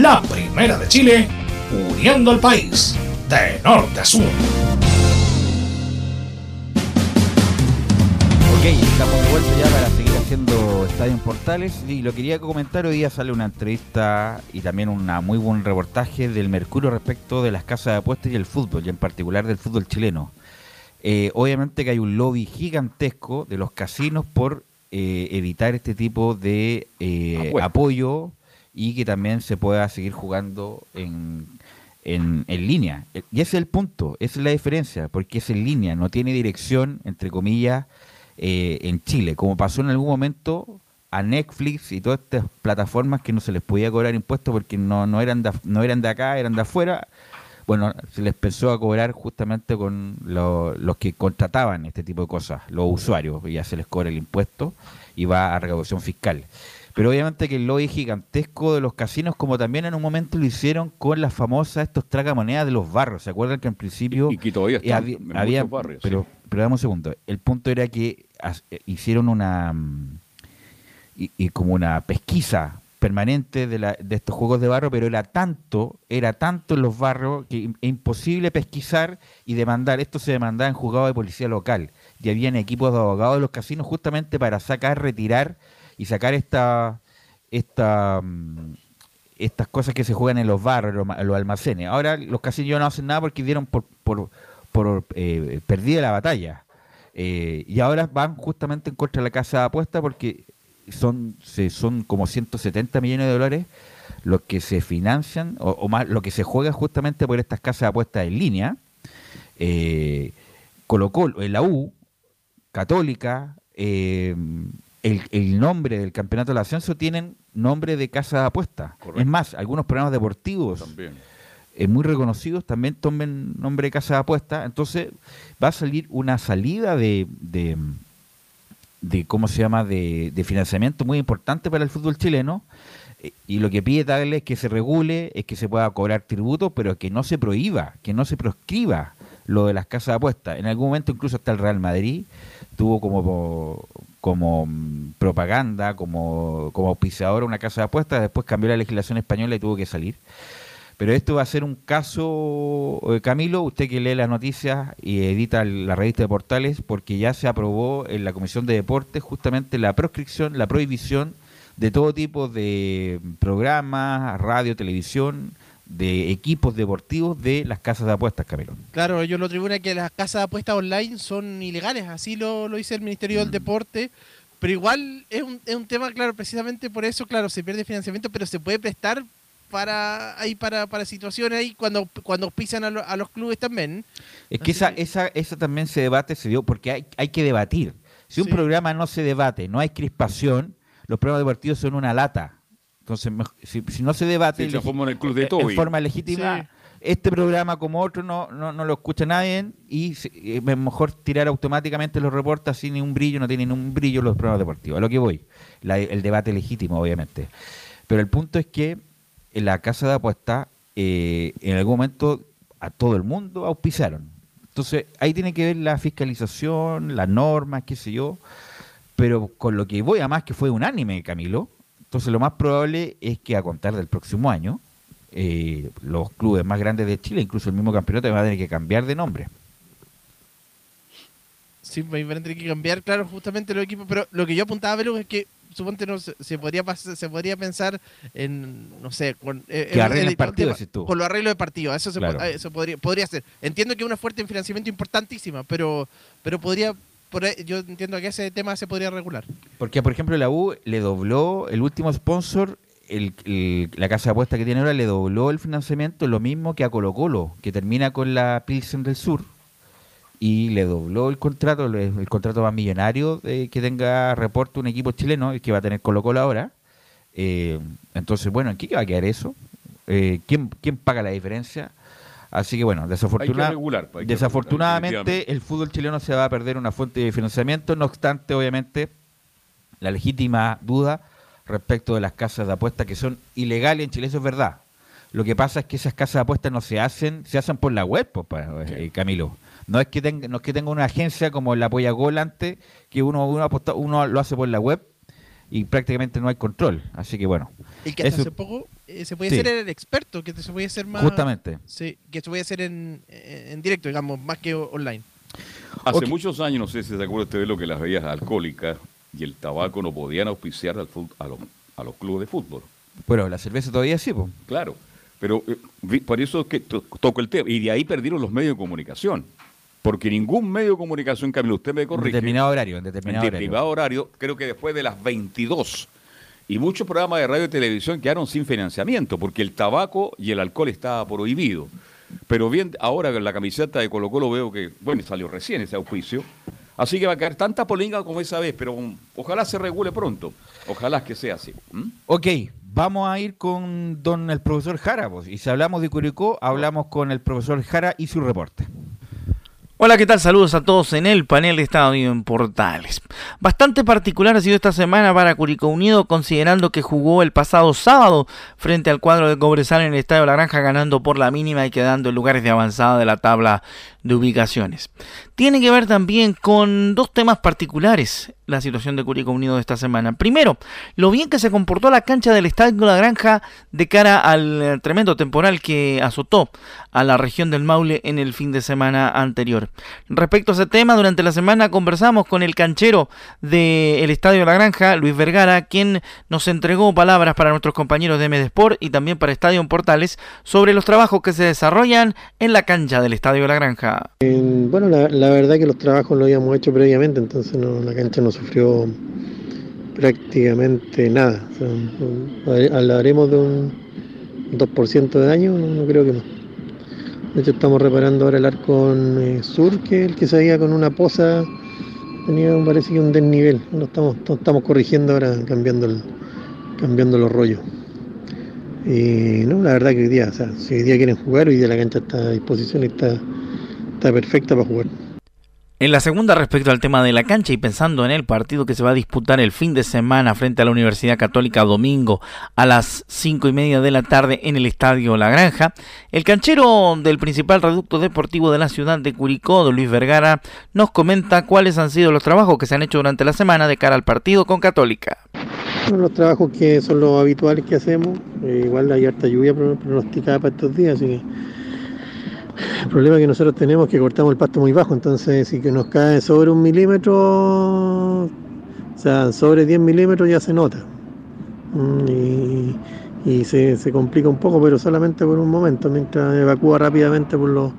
A: La primera de Chile, uniendo al país de norte a sur.
I: Ok, estamos de vuelta ya para seguir haciendo Estadio en Portales y lo quería comentar, hoy día sale una entrevista y también un muy buen reportaje del Mercurio respecto de las casas de apuestas y el fútbol, y en particular del fútbol chileno. Eh, obviamente que hay un lobby gigantesco de los casinos por eh, evitar este tipo de eh, apoyo y que también se pueda seguir jugando en, en, en línea. Y ese es el punto, esa es la diferencia, porque es en línea, no tiene dirección, entre comillas, eh, en Chile, como pasó en algún momento a Netflix y todas estas plataformas que no se les podía cobrar impuestos porque no, no, eran, de, no eran de acá, eran de afuera. Bueno, se les empezó a cobrar justamente con lo- los que contrataban este tipo de cosas, los usuarios, y ya se les cobra el impuesto y va a recaudación fiscal. Pero obviamente que el lobby gigantesco de los casinos, como también en un momento lo hicieron con las famosas estos tragamonedas de los barrios. ¿Se acuerdan que en principio...
B: Y que todavía están
I: había-
B: en
I: había-
B: barrios,
I: Pero,
B: sí.
I: pero dame un segundo. El punto era que eh, hicieron una... mm, Y, y como una pesquisa permanente de, la- de estos juegos de barrio, pero era tanto, era tanto en los barrios que im- imposible pesquisar y demandar. Esto se demandaba en juzgado de policía local. Y habían equipos de abogados de los casinos justamente para sacar, retirar y sacar esta, mm, estas cosas que se juegan en los barrios, los, los almacenes. Ahora los casinos no hacen nada porque dieron por, por, eh, perdida la batalla. Eh, y ahora van justamente en contra de la casa de apuestas porque son, se, son como 170 millones de dólares los que se financian, o, más, lo que se juega justamente por estas casas de apuestas en línea. Eh, Colo Colo, en la U, Católica, eh, el, el nombre del campeonato del ascenso tienen nombre de casa de apuestas. Es más, algunos programas deportivos eh, muy reconocidos también tomen nombre de casa de apuestas. Entonces va a salir una salida de, de, de ¿cómo se llama?, de, de financiamiento muy importante para el fútbol chileno. Eh, Y lo que pide Tagle es que se regule, es que se pueda cobrar tributo, pero que no se prohíba, que no se proscriba lo de las casas de apuestas. En algún momento incluso hasta el Real Madrid tuvo como, como mm, propaganda, como, como auspiciador una casa de apuestas, después cambió la legislación española y tuvo que salir. Pero esto va a ser un caso, eh, Camilo, usted que lee las noticias y edita la revista de portales, porque ya se aprobó en la Comisión de Deportes justamente la proscripción, la prohibición de todo tipo de programas, radio, televisión, de equipos deportivos de las casas de apuestas, Camilo.
H: Claro, ellos lo atribuyen a que las casas de apuestas online son ilegales, así lo, lo dice el Ministerio
I: Mm.
H: del Deporte. Pero igual es un, es un tema, claro, precisamente por eso, claro, se pierde financiamiento, pero se puede prestar para ahí para, para situaciones ahí cuando cuando pisan a, lo- a los clubes también.
I: Es que esa, esa, esa también se debate, se dio, porque hay, hay que debatir. Si un programa no se debate, no hay crispación, los programas deportivos son una lata. Entonces, si, si no se debate
B: Se en el club de
I: en forma legítima,
B: Sí.
I: este programa como otro no, no, no lo escucha nadie y se- eh, es mejor tirar automáticamente los reportes sin ningún brillo, no tienen ningún brillo los programas deportivos. A lo que voy, la- el debate legítimo, obviamente. Pero el punto es que en la casa de apuestas, eh, en algún momento a todo el mundo auspiciaron. Entonces, ahí tiene que ver la fiscalización, las normas, qué sé yo. Pero con lo que voy, además que fue unánime, Camilo. Entonces, lo más probable es que a contar del próximo año, eh, los clubes más grandes de Chile, incluso el mismo campeonato, van a tener que cambiar de nombre.
H: Sí, van a tener que cambiar, claro, justamente los equipos. Pero lo que yo apuntaba, Velu, es que suponte no se, se podría se podría pensar en no sé con eh,
I: Que
H: en-
I: arreglen
H: en-
I: partidos, tú.
H: con los arreglos de partidos eso se
I: Claro.
H: po- eh, eso podría podría ser entiendo que es una fuerte en financiamiento importantísima pero pero podría por yo entiendo que ese tema se podría regular.
I: Porque, por ejemplo, la U le dobló el último sponsor, la casa de apuestas que tiene ahora, le dobló el financiamiento, lo mismo que a Colo Colo, que termina con la Pilsen del Sur, y le dobló el contrato, el, contrato más millonario eh, que tenga reporte un equipo chileno, el que va a tener Colo Colo ahora. Eh, entonces, bueno, ¿en qué va a quedar eso? Eh, ¿quién, ¿Quién paga la diferencia? Así que bueno, desafortuna-
B: regular, pues,
I: desafortunadamente el fútbol chileno se va a perder una fuente de financiamiento, no obstante, obviamente, la legítima duda respecto de las casas de apuestas que son ilegales en Chile, eso es verdad. Lo que pasa es que esas casas de apuestas no se hacen, se hacen por la web, pues, eh, Camilo. No es que tenga, no es que tenga una agencia como la Polla Gol antes, que uno, uno, aposta- uno lo hace por la web y prácticamente no hay control. Así que bueno.
H: Y que hasta
I: eso-
H: hace poco eh, se puede
I: Sí.
H: ser el experto, que se puede hacer más.
I: Justamente.
H: Sí, que se puede hacer en, en directo, digamos, más que online.
B: Hace muchos años, no sé si se acuerda usted de lo que las bebidas alcohólicas y el tabaco no podían auspiciar al a, los, a los clubes de fútbol.
I: Bueno, la cerveza todavía sí, pues.
B: Claro, pero eh, por eso es que to- toco el tema. Y de ahí perdieron los medios de comunicación. Porque ningún medio de comunicación, Camilo, usted me
I: En
B: corrige.
I: determinado horario, en determinado
B: en determinado horario, creo que después de las 22. Y muchos programas de radio y televisión quedaron sin financiamiento porque el tabaco y el alcohol estaba prohibido. Pero bien, ahora en la camiseta de Colo Colo veo que, bueno, salió recién ese auspicio. Así que va a caer tanta polémica como esa vez, pero um, ojalá se regule pronto. Ojalá que sea así.
I: Ok, vamos a ir con don el profesor Jara. pues, Y si hablamos de Curicó, hablamos con el profesor Jara y su reporte.
F: Hola, ¿qué tal? Saludos a todos en el panel de Estadio en Portales. Bastante particular ha sido esta semana para Curicó Unido, considerando que jugó el pasado sábado frente al cuadro de Cobresal en el Estadio La Granja, ganando por la mínima y quedando en lugares de avanzada de la tabla de ubicaciones. Tiene que ver también con dos temas particulares la situación de Curicó Unido de esta semana. Primero, lo bien que se comportó la cancha del Estadio La Granja de cara al eh, tremendo temporal que azotó a la región del Maule en el fin de semana anterior. Respecto a ese tema, durante la semana conversamos con el canchero del Estadio La Granja, Luis Vergara, quien nos entregó palabras para nuestros compañeros de Medesport y también para Estadio Portales sobre los trabajos que se desarrollan en la cancha del Estadio La Granja.
S: Bueno, la, verdad que los trabajos los habíamos hecho previamente, entonces la cancha no sufrió prácticamente nada. Hablaremos de un 2% de daño, no, creo que más. De hecho, estamos reparando ahora el arco eh, sur, que el que se veía con una poza, tenía parece que un desnivel. Lo estamos, estamos corrigiendo ahora, cambiando, el- cambiando los rollos. Y no, la verdad que hoy día, o sea, si hoy día quieren jugar, hoy día la cancha está a disposición y está, está perfecta para jugar.
F: En la segunda, respecto al tema de la cancha y pensando en el partido que se va a disputar el fin de semana frente a la Universidad Católica domingo a las cinco y media de la tarde en el Estadio La Granja, el canchero del principal reducto deportivo de la ciudad de Curicó, Luis Vergara, nos comenta cuáles han sido los trabajos que se han hecho durante la semana de cara al partido con Católica.
S: Bueno, los trabajos que son los habituales que hacemos, eh, igual hay harta lluvia pro- pronosticada para estos días, así que el problema que nosotros tenemos es que cortamos el pasto muy bajo, entonces si que nos cae sobre un milímetro, o sea, sobre 10 milímetros ya se nota. Mm, Y, y se, se complica un poco, pero solamente por un momento, mientras evacúa rápidamente por los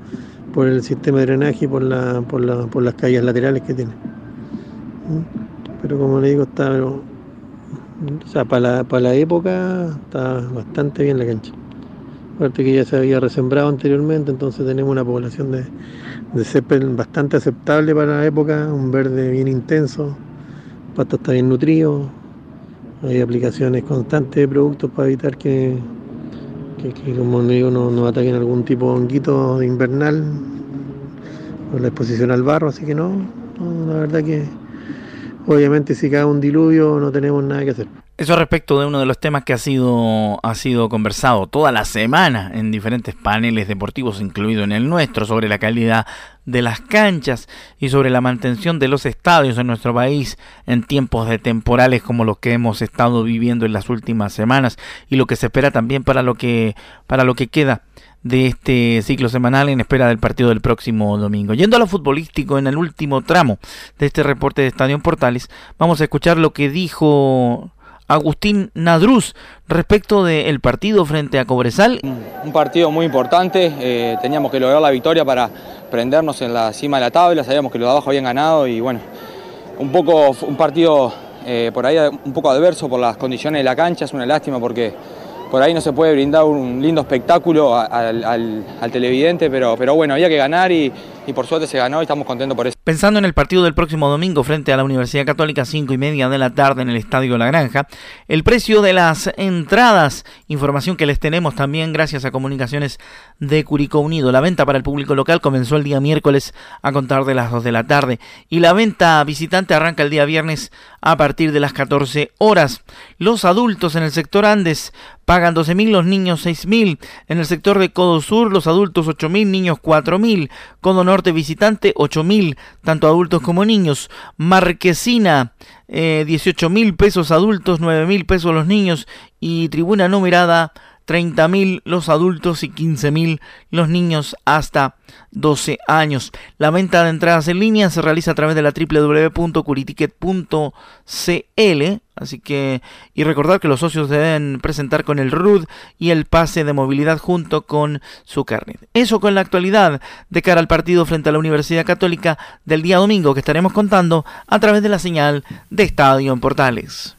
S: por el sistema de drenaje y por, la, por, la- por las calles laterales que tiene. Mm, Pero como le digo, está o sea, para la, para la época está bastante bien la cancha. Aparte que ya se había resembrado anteriormente, entonces tenemos una población de, de bastante aceptable para la época, un verde bien intenso, pasto está bien nutrido, hay aplicaciones constantes de productos para evitar que, que, que, como digo, no, no ataquen algún tipo de honguito invernal por la exposición al barro, así que no, no, la verdad que obviamente si cae un diluvio no tenemos nada que hacer.
F: Eso respecto de uno de los temas que ha sido, ha sido conversado toda la semana en diferentes paneles deportivos, incluido en el nuestro, sobre la calidad de las canchas y sobre la mantención de los estadios en nuestro país en tiempos de temporales como los que hemos estado viviendo en las últimas semanas y lo que se espera también para lo que, para lo que queda de este ciclo semanal en espera del partido del próximo domingo. Yendo a lo futbolístico en el último tramo de este reporte de Estadio Portales, vamos a escuchar lo que dijo Agustín Nadruz respecto del partido frente a Cobresal.
T: Un partido muy importante, eh, teníamos que lograr la victoria para prendernos en la cima de la tabla, sabíamos que los de abajo habían ganado y bueno, un poco un partido eh, por ahí un poco adverso por las condiciones de la cancha, es una lástima porque por ahí no se puede brindar un lindo espectáculo al televidente, pero, pero bueno, había que ganar y, y por suerte se ganó y estamos contentos por eso.
F: Pensando en el partido del próximo domingo frente a la Universidad Católica, 5 y media de la tarde en el Estadio La Granja, el precio de las entradas, información que les tenemos también gracias a Comunicaciones de Curicó Unido. La venta para el público local comenzó el día miércoles a contar de las 2 de la tarde y la venta visitante arranca el día viernes a partir de las 14 horas. Los adultos en el sector Andes pagan 12.000, los niños 6.000. En el sector de Codo Sur, los adultos 8.000, niños 4.000. Codo Norte visitante 8.000, tanto adultos como niños. Marquesina, eh, 18.000 pesos adultos, 9.000 pesos los niños. Y tribuna numerada 30.000 los adultos y 15.000 los niños hasta 12 años. La venta de entradas en línea se realiza a través de la www.curiticket.cl. Así que, y recordar que los socios deben presentar con el RUD y el pase de movilidad junto con su carnet. Eso con la actualidad de cara al partido frente a la Universidad Católica del día domingo que estaremos contando a través de la señal de Estadio en Portales.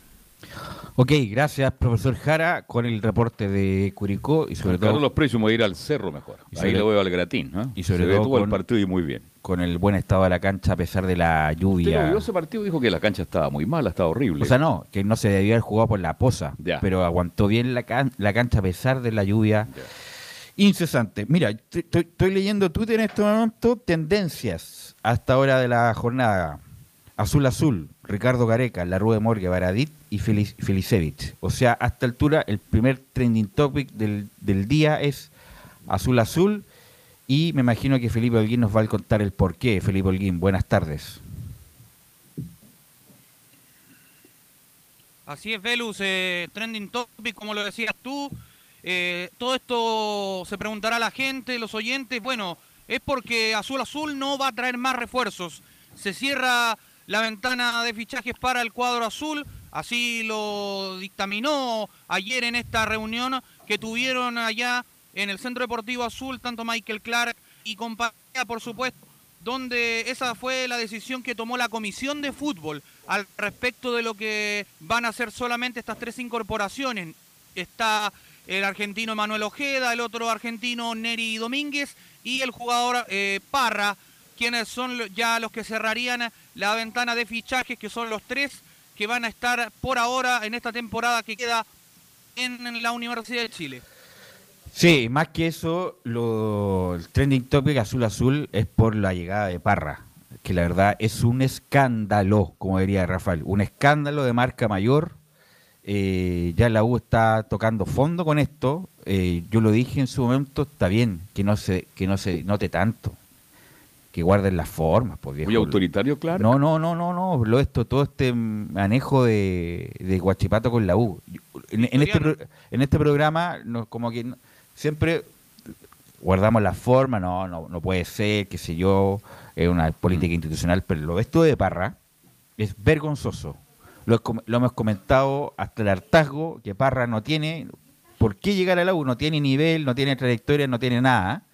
I: Ok, gracias profesor Jara con el reporte de Curicó y sobre todo
B: Carlos Precios voy a ir al cerro mejor. Ahí lo veo al gratín. ¿no?
I: y sobre
B: Se
I: todo
B: el partido y muy bien.
I: con el buen estado de la cancha a pesar de la lluvia.
B: vio ese partido dijo que la cancha estaba muy mala, estaba horrible.
I: O sea, no, que no se debía haber jugado por la posa,
B: Ya.
I: pero aguantó bien la, can- la cancha a pesar de la lluvia incesante. Mira, estoy leyendo Twitter en este momento, tendencias hasta ahora de la jornada. Azul Azul, Ricardo Gareca, La Rue Morgue, Baradit y Felic- Felicevich. O sea, hasta altura el primer trending topic del, del día es Azul Azul y me imagino que Felipe Holguín nos va a contar el porqué. Felipe Holguín, buenas tardes.
U: Así es, Velus, eh, trending topic, como lo decías tú. Eh, todo esto se preguntará la gente, los oyentes. Bueno, es porque Azul Azul no va a traer más refuerzos. Se cierra la ventana de fichajes para el cuadro azul. Así lo dictaminó ayer en esta reunión que tuvieron allá en el Centro Deportivo Azul, tanto Michael Clark y compañía, por supuesto, donde esa fue la decisión que tomó la Comisión de Fútbol al respecto de lo que van a hacer solamente estas tres incorporaciones. Está el argentino Manuel Ojeda, el otro argentino Neri Domínguez y el jugador eh, Parra, quienes son ya los que cerrarían la ventana de fichajes, que son los tres que van a estar por ahora en esta temporada que queda en la Universidad de Chile.
I: Sí, más que eso, el trending topic azul azul es por la llegada de Parra, que la verdad es un escándalo, como diría Rafael, un escándalo de marca mayor. Eh, ya la U está tocando fondo con esto. Eh, yo lo dije en su momento, está bien que no se que no se note tanto, que guarden las formas, pues viejo.
B: Muy autoritario, claro.
I: No, no, no, no, no. Lo esto, todo este manejo de, de Guachipato con la U. En, en este, pro- en este programa, no, como que no- siempre guardamos la forma, no, no, no puede ser, qué sé yo, es una política institucional, pero lo esto de Parra es vergonzoso. Lo, lo hemos comentado hasta el hartazgo que Parra no tiene. ¿Por qué llegar a la U? No tiene nivel, no tiene trayectoria, no tiene nada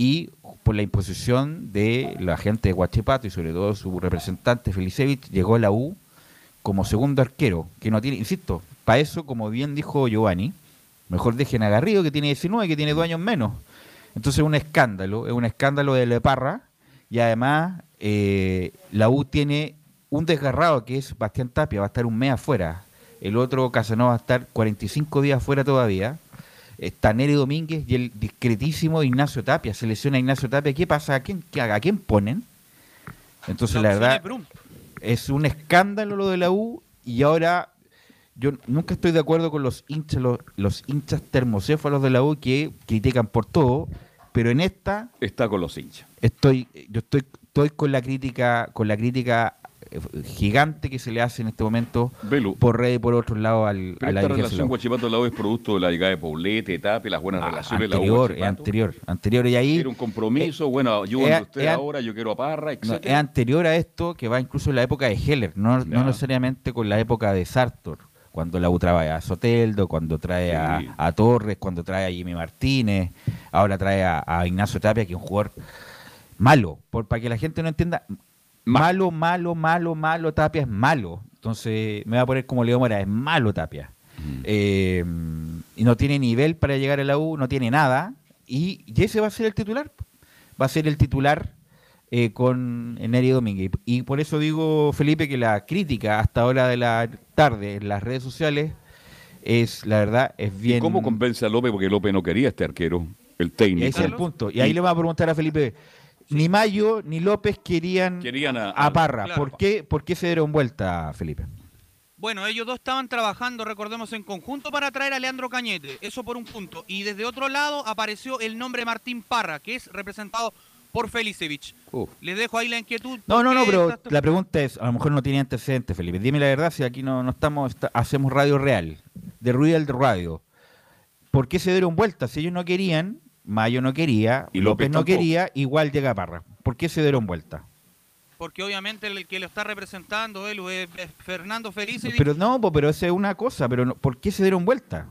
I: y por la imposición de la gente de Huachipato y sobre todo su representante Felicevich llegó a la U como segundo arquero, que no tiene, insisto, para eso, como bien dijo Giovanni, mejor dejen a Garrido que tiene 19, que tiene dos años menos. Entonces es un escándalo, es un escándalo de Leparra y además eh, la U tiene un desgarrado que es Bastián Tapia, va a estar un mes afuera. El otro Casanova va a estar 45 días afuera todavía está Nery Domínguez y el discretísimo Ignacio Tapia. Se lesiona Ignacio Tapia. ¿Qué pasa? ¿A quién, a quién ponen? Entonces, la, verdad, es un escándalo lo de la U y ahora yo nunca estoy de acuerdo con los hinchas, los, los hinchas termocéfalos de la U que critican por todo, pero en esta
B: Está con los hinchas.
I: estoy, yo estoy, estoy con la crítica, con la crítica eh, gigante que se le hace en este momento por red y por otro lado al,
B: Pero
I: a la
B: esta relación
I: U.
B: Guachipato la U es producto de la llegada de Poblete, Tape, las buenas relaciones de la
I: anterior, es anterior, anterior y ahí
B: Era un compromiso, bueno, yo ando usted
I: es-
B: ahora, yo quiero a Parra,
I: No,
B: etc.
I: es anterior a esto que va incluso en la época de Heller, no, no necesariamente con la época de Sartor, cuando la U trae a Soteldo, cuando trae a, a Torres, cuando trae a Jimmy Martínez, ahora trae a, a Ignacio Tapia, que es un jugador malo, por, para que la gente no entienda, malo, malo, malo, malo, Tapia es malo. Entonces me voy a poner como Leo Mora, es malo Tapia. Eh, y no tiene nivel para llegar a la U, no tiene nada. Y, y ese va a ser el titular. Va a ser el titular eh, con Neri Domínguez. Y por eso digo, Felipe, que la crítica hasta ahora de la tarde en las redes sociales es, la verdad, es bien...
B: ¿Y ¿Cómo convence a López? Porque López no quería este arquero, el técnico.
I: Ese es el punto. Y ahí le va a preguntar a Felipe, ni Mayo ni López querían,
B: Querían a-
I: a Parra.
U: Claro.
I: ¿Por, qué, ¿Por qué se dieron vuelta, Felipe?
U: Bueno, ellos dos estaban trabajando, recordemos, en conjunto para traer a Leandro Cañete, eso por un punto. Y desde otro lado apareció el nombre Martín Parra, que es representado por Felicevich. Les dejo ahí la inquietud.
I: No, no, no, pero la pregunta es, a lo mejor no tiene antecedentes, Felipe. Dime la verdad, si aquí no, no estamos, está- hacemos radio real, de real radio. ¿Por qué se dieron vueltas? Si ellos no querían, Mayo no quería,
B: Y
I: López,
B: López
I: no quería, igual llega Parra. ¿Por qué se dieron vueltas?
U: Porque obviamente el que lo está representando él es es Fernando Felicevich.
I: Pero no, pero esa es una cosa, pero no- ¿por qué se dieron vueltas?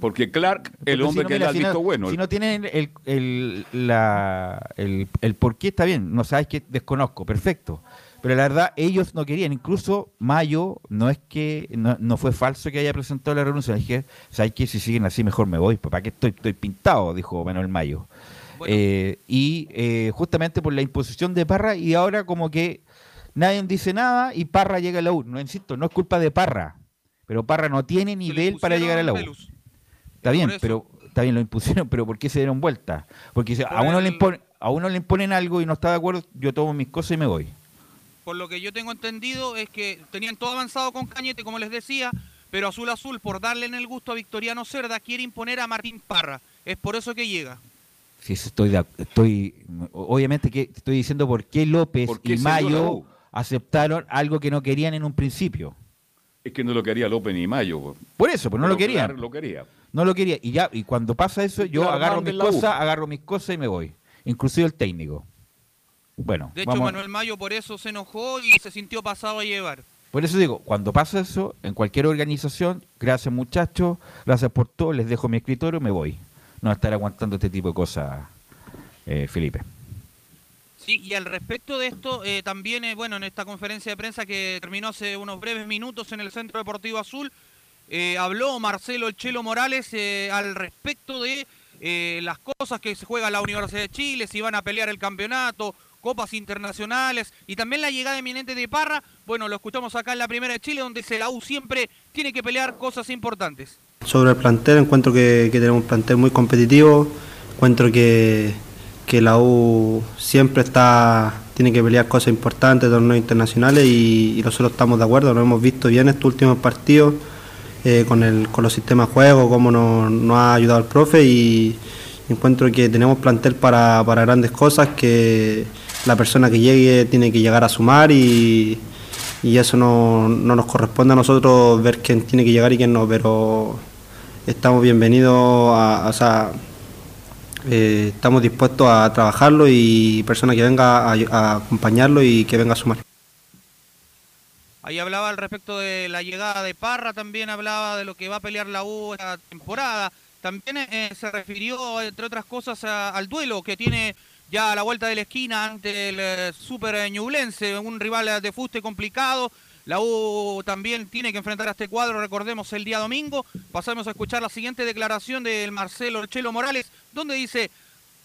B: Porque Clark, el
I: Porque
B: hombre
I: si no,
B: que
I: mira,
B: le ha
I: si
B: visto
I: no-
B: bueno.
I: Si no tienen el, el, la- el, el por qué está bien, no sabes que desconozco, perfecto. Pero la verdad, ellos no querían. Incluso Mayo, no es que, no, no fue falso que haya presentado la renuncia. Dije, ¿sabes qué? Si siguen así, mejor me voy. ¿Para qué estoy, estoy pintado? Dijo Manuel Mayo. Eh, y eh, justamente por la imposición de Parra, y ahora como que nadie dice nada y Parra llega a la U. No insisto, no es culpa de Parra. Pero Parra no tiene nivel para llegar a la U. Está bien, pero está bien, lo impusieron, pero ¿por qué se dieron vuelta? Porque si a uno le imponen, a uno le imponen algo y no está de acuerdo, yo tomo mis cosas y me voy.
U: Por lo que yo tengo entendido es que tenían todo avanzado con Cañete, como les decía, pero Azul Azul, por darle en el gusto a Victoriano Cerda, quiere imponer a Martín Parra. Es por eso que llega.
I: Sí, estoy, de ac- estoy obviamente que estoy diciendo por qué López
B: ¿Por qué
I: y Mayo aceptaron algo que no querían en un principio.
B: Es que no lo quería López ni Mayo.
I: Por eso, pues no lo querían.
B: Clark lo quería.
I: No lo quería. Y ya, y cuando pasa eso, yo
B: Claro,
I: agarro mis cosas, agarro mis cosas y me voy. Inclusive el técnico. Bueno,
U: De hecho,
I: vamos-
U: Manuel Mayo por eso se enojó y se sintió pasado a llevar.
I: Por eso digo, cuando pasa eso, en cualquier organización, gracias muchachos, gracias por todo, les dejo mi escritorio, me voy. No estar aguantando este tipo de cosas, eh, Felipe.
U: Sí, y al respecto de esto, eh, también, eh, bueno, en esta conferencia de prensa que terminó hace unos breves minutos en el Centro Deportivo Azul, eh, habló Marcelo El Chelo Morales eh, al respecto de las cosas que se juega la Universidad de Chile, si van a pelear el campeonato, copas internacionales y también la llegada eminente de Parra. Bueno, lo escuchamos acá en la Primera de Chile, donde la U siempre tiene que pelear cosas importantes.
V: Sobre el plantel, encuentro que, tenemos un plantel muy competitivo, encuentro que, que la U siempre está tiene que pelear cosas importantes, torneos internacionales y, y nosotros estamos de acuerdo, lo hemos visto bien estos últimos partidos eh, con, el, con los sistemas de juego, cómo nos, nos ha ayudado el profe y encuentro que tenemos plantel para, para grandes cosas, que la persona que llegue tiene que llegar a sumar y, y eso no, no nos corresponde a nosotros ver quién tiene que llegar y quién no, pero estamos bienvenidos a, o eh, estamos dispuestos a trabajarlo y persona que venga a, acompañarlo y que venga a sumar.
U: Ahí hablaba al respecto de la llegada de Parra, también hablaba de lo que va a pelear la U esta temporada. También eh, se refirió, entre otras cosas, al duelo que tiene ya a la vuelta de la esquina ante el eh, Super Ñublense, un rival eh, de fuste complicado. La U también tiene que enfrentar a este cuadro, recordemos, el día domingo. Pasamos a escuchar la siguiente declaración del Marcelo Chelo Morales, donde dice,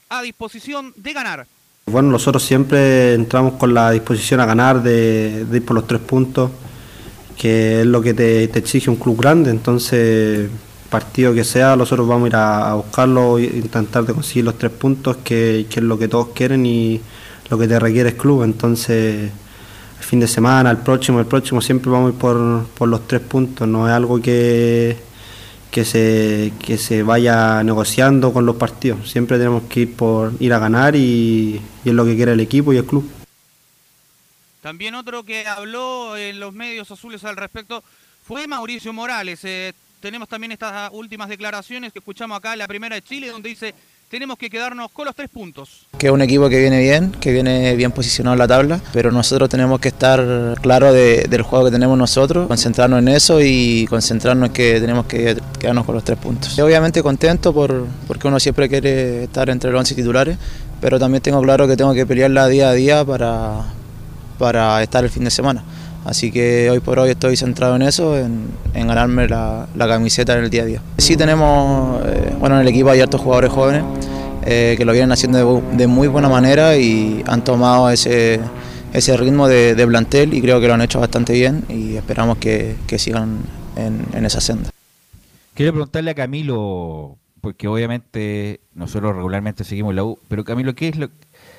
U: a disposición de ganar.
V: Bueno, nosotros siempre entramos con la disposición a ganar, de, ir por los tres puntos, que es lo que te exige un club grande. Entonces, partido que sea, nosotros vamos a ir a, buscarlo e intentar de conseguir los tres puntos, que, es lo que todos quieren y lo que te requiere el club. Entonces, el fin de semana, el próximo, el próximo, siempre vamos a ir por, por los tres puntos. No es algo que, que se, que se vaya negociando con los partidos. Siempre tenemos que ir por ir a ganar y, y es lo que quiere el equipo y el club.
U: También otro que habló en los medios azules al respecto fue Mauricio Morales. Eh, tenemos también estas últimas declaraciones que escuchamos acá la primera de Chile, donde dice, tenemos que quedarnos con los tres puntos.
W: que es un equipo que viene bien, que viene bien posicionado en la tabla, pero nosotros tenemos que estar claros de- del juego que tenemos nosotros, concentrarnos en eso y concentrarnos en que tenemos que quedarnos con los tres puntos. Y obviamente contento por, porque uno siempre quiere estar entre los 11 titulares, pero también tengo claro que tengo que pelearla día a día para, para estar el fin de semana. Así que hoy por hoy estoy centrado en eso, en, ganarme la, camiseta en el día a día. Sí tenemos, eh, bueno, en el equipo hay hartos jugadores jóvenes eh, que lo vienen haciendo de, muy buena manera y han tomado ese, ritmo de, plantel y creo que lo han hecho bastante bien y esperamos que, que sigan en, en esa senda.
I: Quiero preguntarle a Camilo, porque obviamente nosotros regularmente seguimos la U, pero Camilo, ¿qué es lo,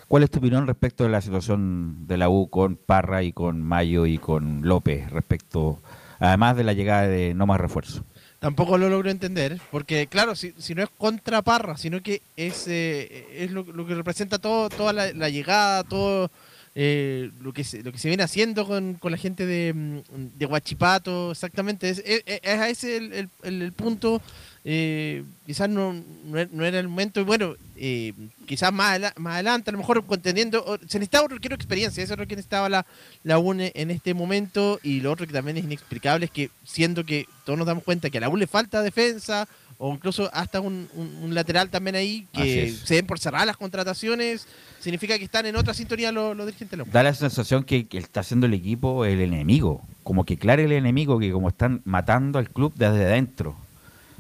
I: ¿cuál es tu opinión respecto de la situación de la U con Parra y con Mayo y con López, respecto, además de la llegada de no más refuerzo?
H: Tampoco lo logro entender, porque claro, si, si no es contra Parra, sino que es, eh, es lo, lo que representa todo, toda la, la llegada, todo eh, lo, que se, lo que se viene haciendo con, con la gente de, mm, de Huachipato, exactamente, es, es, es a ese el, el- el- el punto, eh, quizás no, no era- no era el momento, y bueno, eh, quizás más, adela- más adelante, a lo mejor contendiendo, se necesitaba otro quiero experiencia, eso es lo que necesitaba la, la UNE en este momento, y lo otro que también es inexplicable es que siendo que todos nos damos cuenta que a la U le falta defensa, o incluso hasta un, un- un lateral también ahí, que se den por cerrar las contrataciones, significa que están en otra sintonía los, los dirigentes.
I: Da la sensación que, que está haciendo el equipo el enemigo, como que claro el enemigo, que como están matando al club desde adentro.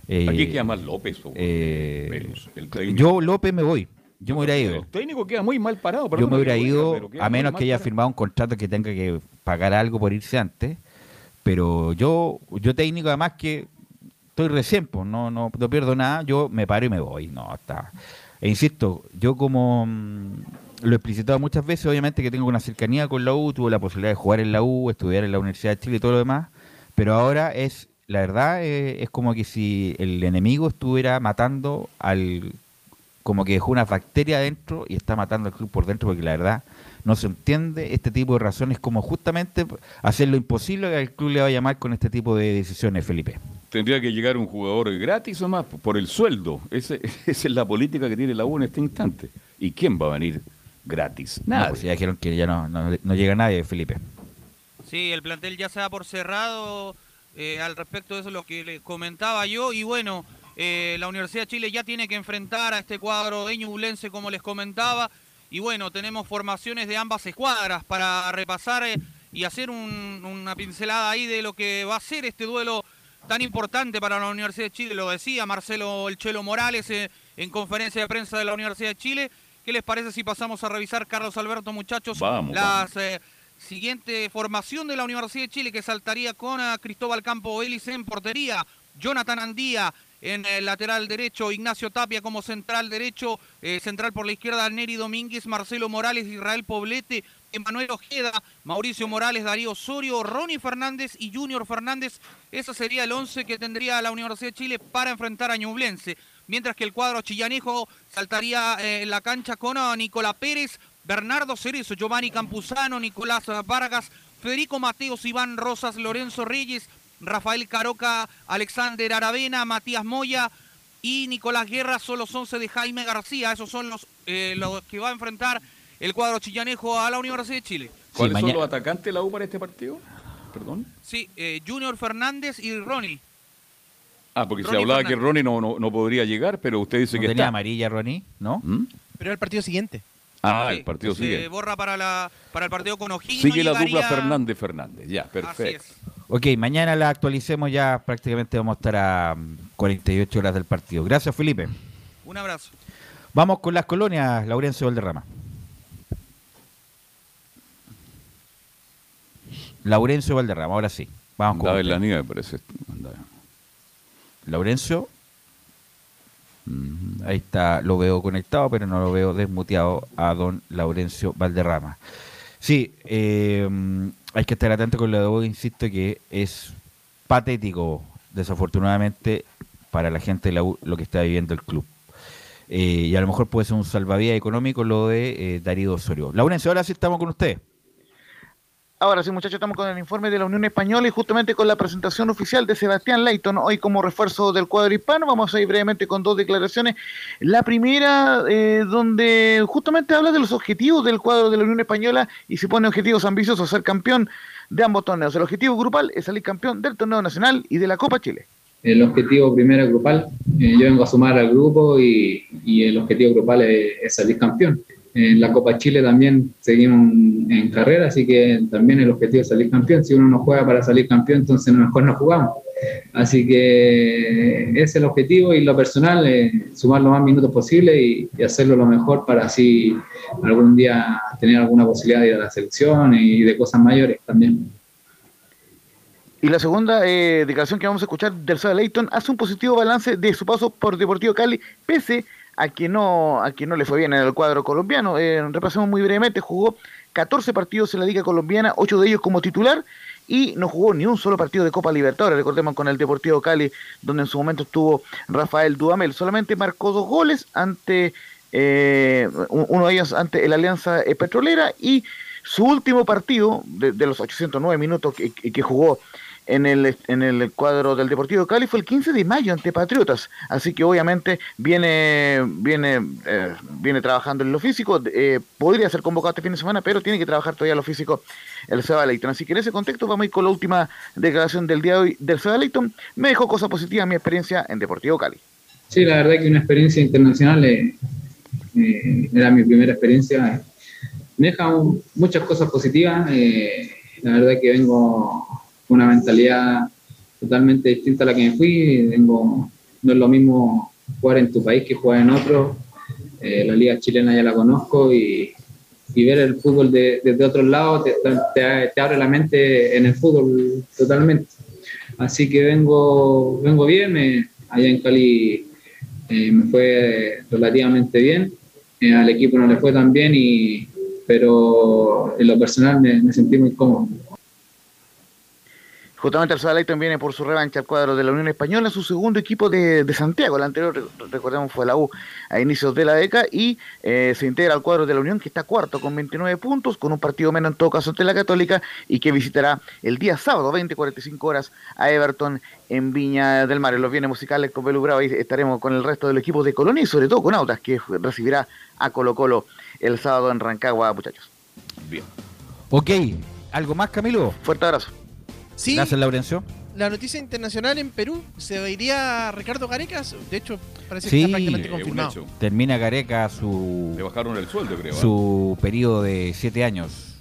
I: Eh,
B: Aquí queda más López. o
I: eh,
B: el
I: yo López me voy, yo me hubiera ido.
B: El técnico queda muy mal parado.
I: Yo me hubiera ido, a menos que haya
B: parado.
I: firmado un contrato que tenga que pagar algo por irse antes. Pero yo, yo técnico, además que estoy recién, pues, no, no, no pierdo nada, yo me paro y me voy. No, está. E insisto, yo como mm, lo he explicitado muchas veces, obviamente que tengo una cercanía con la U, tuve la posibilidad de jugar en la U, estudiar en la Universidad de Chile y todo lo demás, pero ahora es, la verdad, eh, es como que si el enemigo estuviera matando al como que dejó una bacteria adentro y está matando al club por dentro porque la verdad no se entiende este tipo de razones como justamente hacer lo imposible que al club le vaya mal con este tipo de decisiones, Felipe.
B: Tendría que llegar un jugador gratis o más por el sueldo. Ese- [LAUGHS] esa es la política que tiene la U en este instante. ¿Y quién va a venir gratis?
I: No,
B: Nada.
I: pues ya dijeron que ya no, no, no llega nadie, Felipe.
U: Sí, el plantel ya se da por cerrado. Eh, al respecto de eso lo que le comentaba yo. Y bueno, eh, la Universidad de Chile ya tiene que enfrentar a este cuadro de Ñublense, como les comentaba. Y bueno, tenemos formaciones de ambas escuadras para repasar eh, y hacer un- una pincelada ahí de lo que va a ser este duelo tan importante para la Universidad de Chile. Lo decía Marcelo El Chelo Morales en conferencia de prensa de la Universidad de Chile. ¿Qué les parece si pasamos a revisar, Carlos Alberto, muchachos,
B: Vamos,
U: las eh, siguiente formación de la Universidad de Chile que saltaría con a Cristóbal Campo Vélez en portería, Jonathan Andía en el lateral derecho, Ignacio Tapia como central derecho, eh, central por la izquierda Neri Domínguez, Marcelo Morales, Israel Poblete, Emanuel Ojeda, Mauricio Morales, Darío Osorio, Ronnie Fernández y Junior Fernández. Ese sería el 11 que tendría la Universidad de Chile para enfrentar a Ñublense. Mientras que el cuadro chillanejo saltaría eh, en la cancha con ah, Nicolás Pérez, Bernardo Cerezo, Giovanni Campuzano, Nicolás Vargas, Federico Mateos, Iván Rosas, Lorenzo Reyes, Rafael Caroca, Alexander Aravena, Matías Moya y Nicolás Guerra son los 11 de Jaime García. Esos son los, eh, los que va a enfrentar el cuadro chillanejo a la Universidad de Chile.
B: ¿Cuáles son los atacantes de la U para este partido? Perdón.
U: Sí, eh, Junior Fernández y Ronnie.
B: Ah, porque se
U: Ronnie
B: hablaba que. Ronnie no, no, no podría llegar, pero usted dice
I: ¿No
B: que
I: tenía
B: está.
I: amarilla, Ronnie? ¿No?
B: ¿Mm?
H: Pero el partido siguiente.
B: Ah,
U: Sí,
B: el partido
U: se
B: sigue.
U: borra para, la, para el partido con O'Higgins.
B: Sigue la
U: llegaría-
B: dupla Fernández-Fernández. Ya, perfecto.
I: Ok, mañana la actualicemos ya prácticamente vamos a estar a mm, 48 horas del partido. Gracias, Felipe.
U: Un abrazo.
I: Vamos con las colonias, Laurencio Valderrama. Laurencio Valderrama, ahora sí. Vamos con
B: Andaba en la nieve, parece. Andaba.
I: Laurencio. Mm, Ahí está, lo veo conectado, pero no lo veo desmuteado a don Laurencio Valderrama. Sí, mm, hay que estar atento con lo de hoy, insisto que es patético, desafortunadamente, para la gente de la U, lo que está viviendo el club. Eh, y a lo mejor puede ser un salvavidas económico lo de eh, Darío Osorio. Laurencio, ahora sí estamos con usted.
X: Ahora sí, muchachos, estamos con el informe de la Unión Española y justamente con la presentación oficial de Sebastián Leighton hoy como refuerzo del cuadro hispano. Vamos a ir brevemente con dos declaraciones. La primera, eh, donde justamente habla de los objetivos del cuadro de la Unión Española y se pone objetivos ambiciosos, ser campeón de ambos torneos. El objetivo grupal es salir campeón del torneo nacional y de la Copa Chile.
Y: El objetivo primero grupal. Eh, yo vengo a sumar al grupo y, el objetivo grupal es salir campeón.
C: En la Copa Chile también seguimos en carrera, así que también el objetivo es salir campeón. Si uno no juega para salir campeón, entonces mejor no jugamos. Así que ese es el objetivo y lo personal, eh, sumar lo más minutos posible y, y, hacerlo lo mejor para así algún día tener alguna posibilidad de ir a la selección y de cosas mayores también.
G: Y la segunda eh, declaración que vamos a escuchar del Soda Leighton hace un positivo balance de su paso por Deportivo Cali, pese a que no, a que no le fue bien en el cuadro colombiano. Eh, repasemos muy brevemente, jugó 14 partidos en la Liga Colombiana, 8 de ellos como titular, y no jugó ni un solo partido de Copa Libertadores, recordemos con el Deportivo Cali, donde en su momento estuvo Rafael Dudamel. Solamente marcó dos goles ante eh, uno de ellos ante el Alianza Petrolera y su último partido de, de los 809 minutos que, que jugó en el, en el cuadro del Deportivo Cali fue el 15 de mayo ante Patriotas. Así que obviamente viene, viene, eh, viene trabajando en lo físico. Eh, podría ser convocado este fin de semana, pero tiene que trabajar todavía lo físico el Seba Leighton. Así que en ese contexto vamos a ir con la última declaración del día de hoy del Seba Leighton. Me dejó cosas positivas mi experiencia en Deportivo Cali.
C: Sí, la verdad que una experiencia internacional eh, eh era mi primera experiencia. Me deja muchas cosas positivas. la verdad que vengo una mentalidad totalmente distinta a la que me fui. Tengo, no es lo mismo jugar en tu país que jugar en otro. Eh, la liga chilena ya la conozco y, ver el fútbol de, desde otros lados te, abre la mente en el fútbol totalmente. Así que vengo, vengo bien, allá en Cali eh, me fue relativamente bien, eh, al equipo no le fue tan bien, y, pero en lo personal me sentí muy cómodo.
G: Justamente el Sadalaiton viene por su revancha al cuadro de la Unión Española, su segundo equipo de, de Santiago. El anterior, recordemos, fue la U a inicios de la década y eh, se integra al cuadro de la Unión, que está cuarto con 29 puntos, con un partido menos en todo caso ante la Católica y que visitará el día sábado, 20-45 horas, a Everton en Viña del Mar. En los bienes musicales con Belu Bravo, ahí estaremos con el resto del equipo de Colonia y sobre todo con Autas, que recibirá a Colo Colo el sábado en Rancagua, muchachos.
I: Bien. Ok, ¿algo más, Camilo?
G: Fuerte abrazo.
H: Sí,
I: Gracias, Laurencio.
H: La noticia internacional en Perú se iría Ricardo Garecas. De hecho, parece
I: Sí,
H: que está prácticamente
I: eh,
H: confirmado.
I: Termina Gareca su,
B: Le bajaron el sueldo, creo. ¿eh?
I: su periodo de siete años.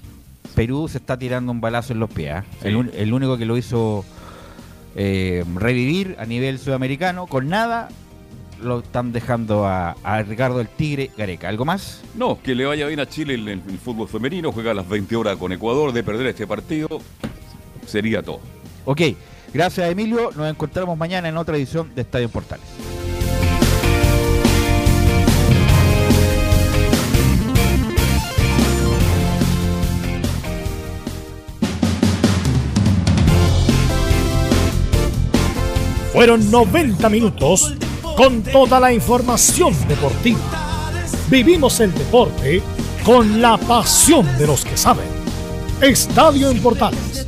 I: Perú se está tirando un balazo en los pies. ¿eh?
B: Sí.
I: El, único que lo hizo eh, revivir a nivel sudamericano, con nada, lo están dejando a, a Ricardo el Tigre Gareca. ¿Algo más?
B: No, que le vaya bien a Chile en el, el fútbol femenino, juega a las 20 horas con Ecuador, de perder este partido sería todo.
I: Ok, gracias Emilio. Nos encontramos mañana en otra edición de Estadio en Portales.
A: Fueron 90 minutos con toda la información deportiva. Vivimos el deporte con la pasión de los que saben. Estadio en Portales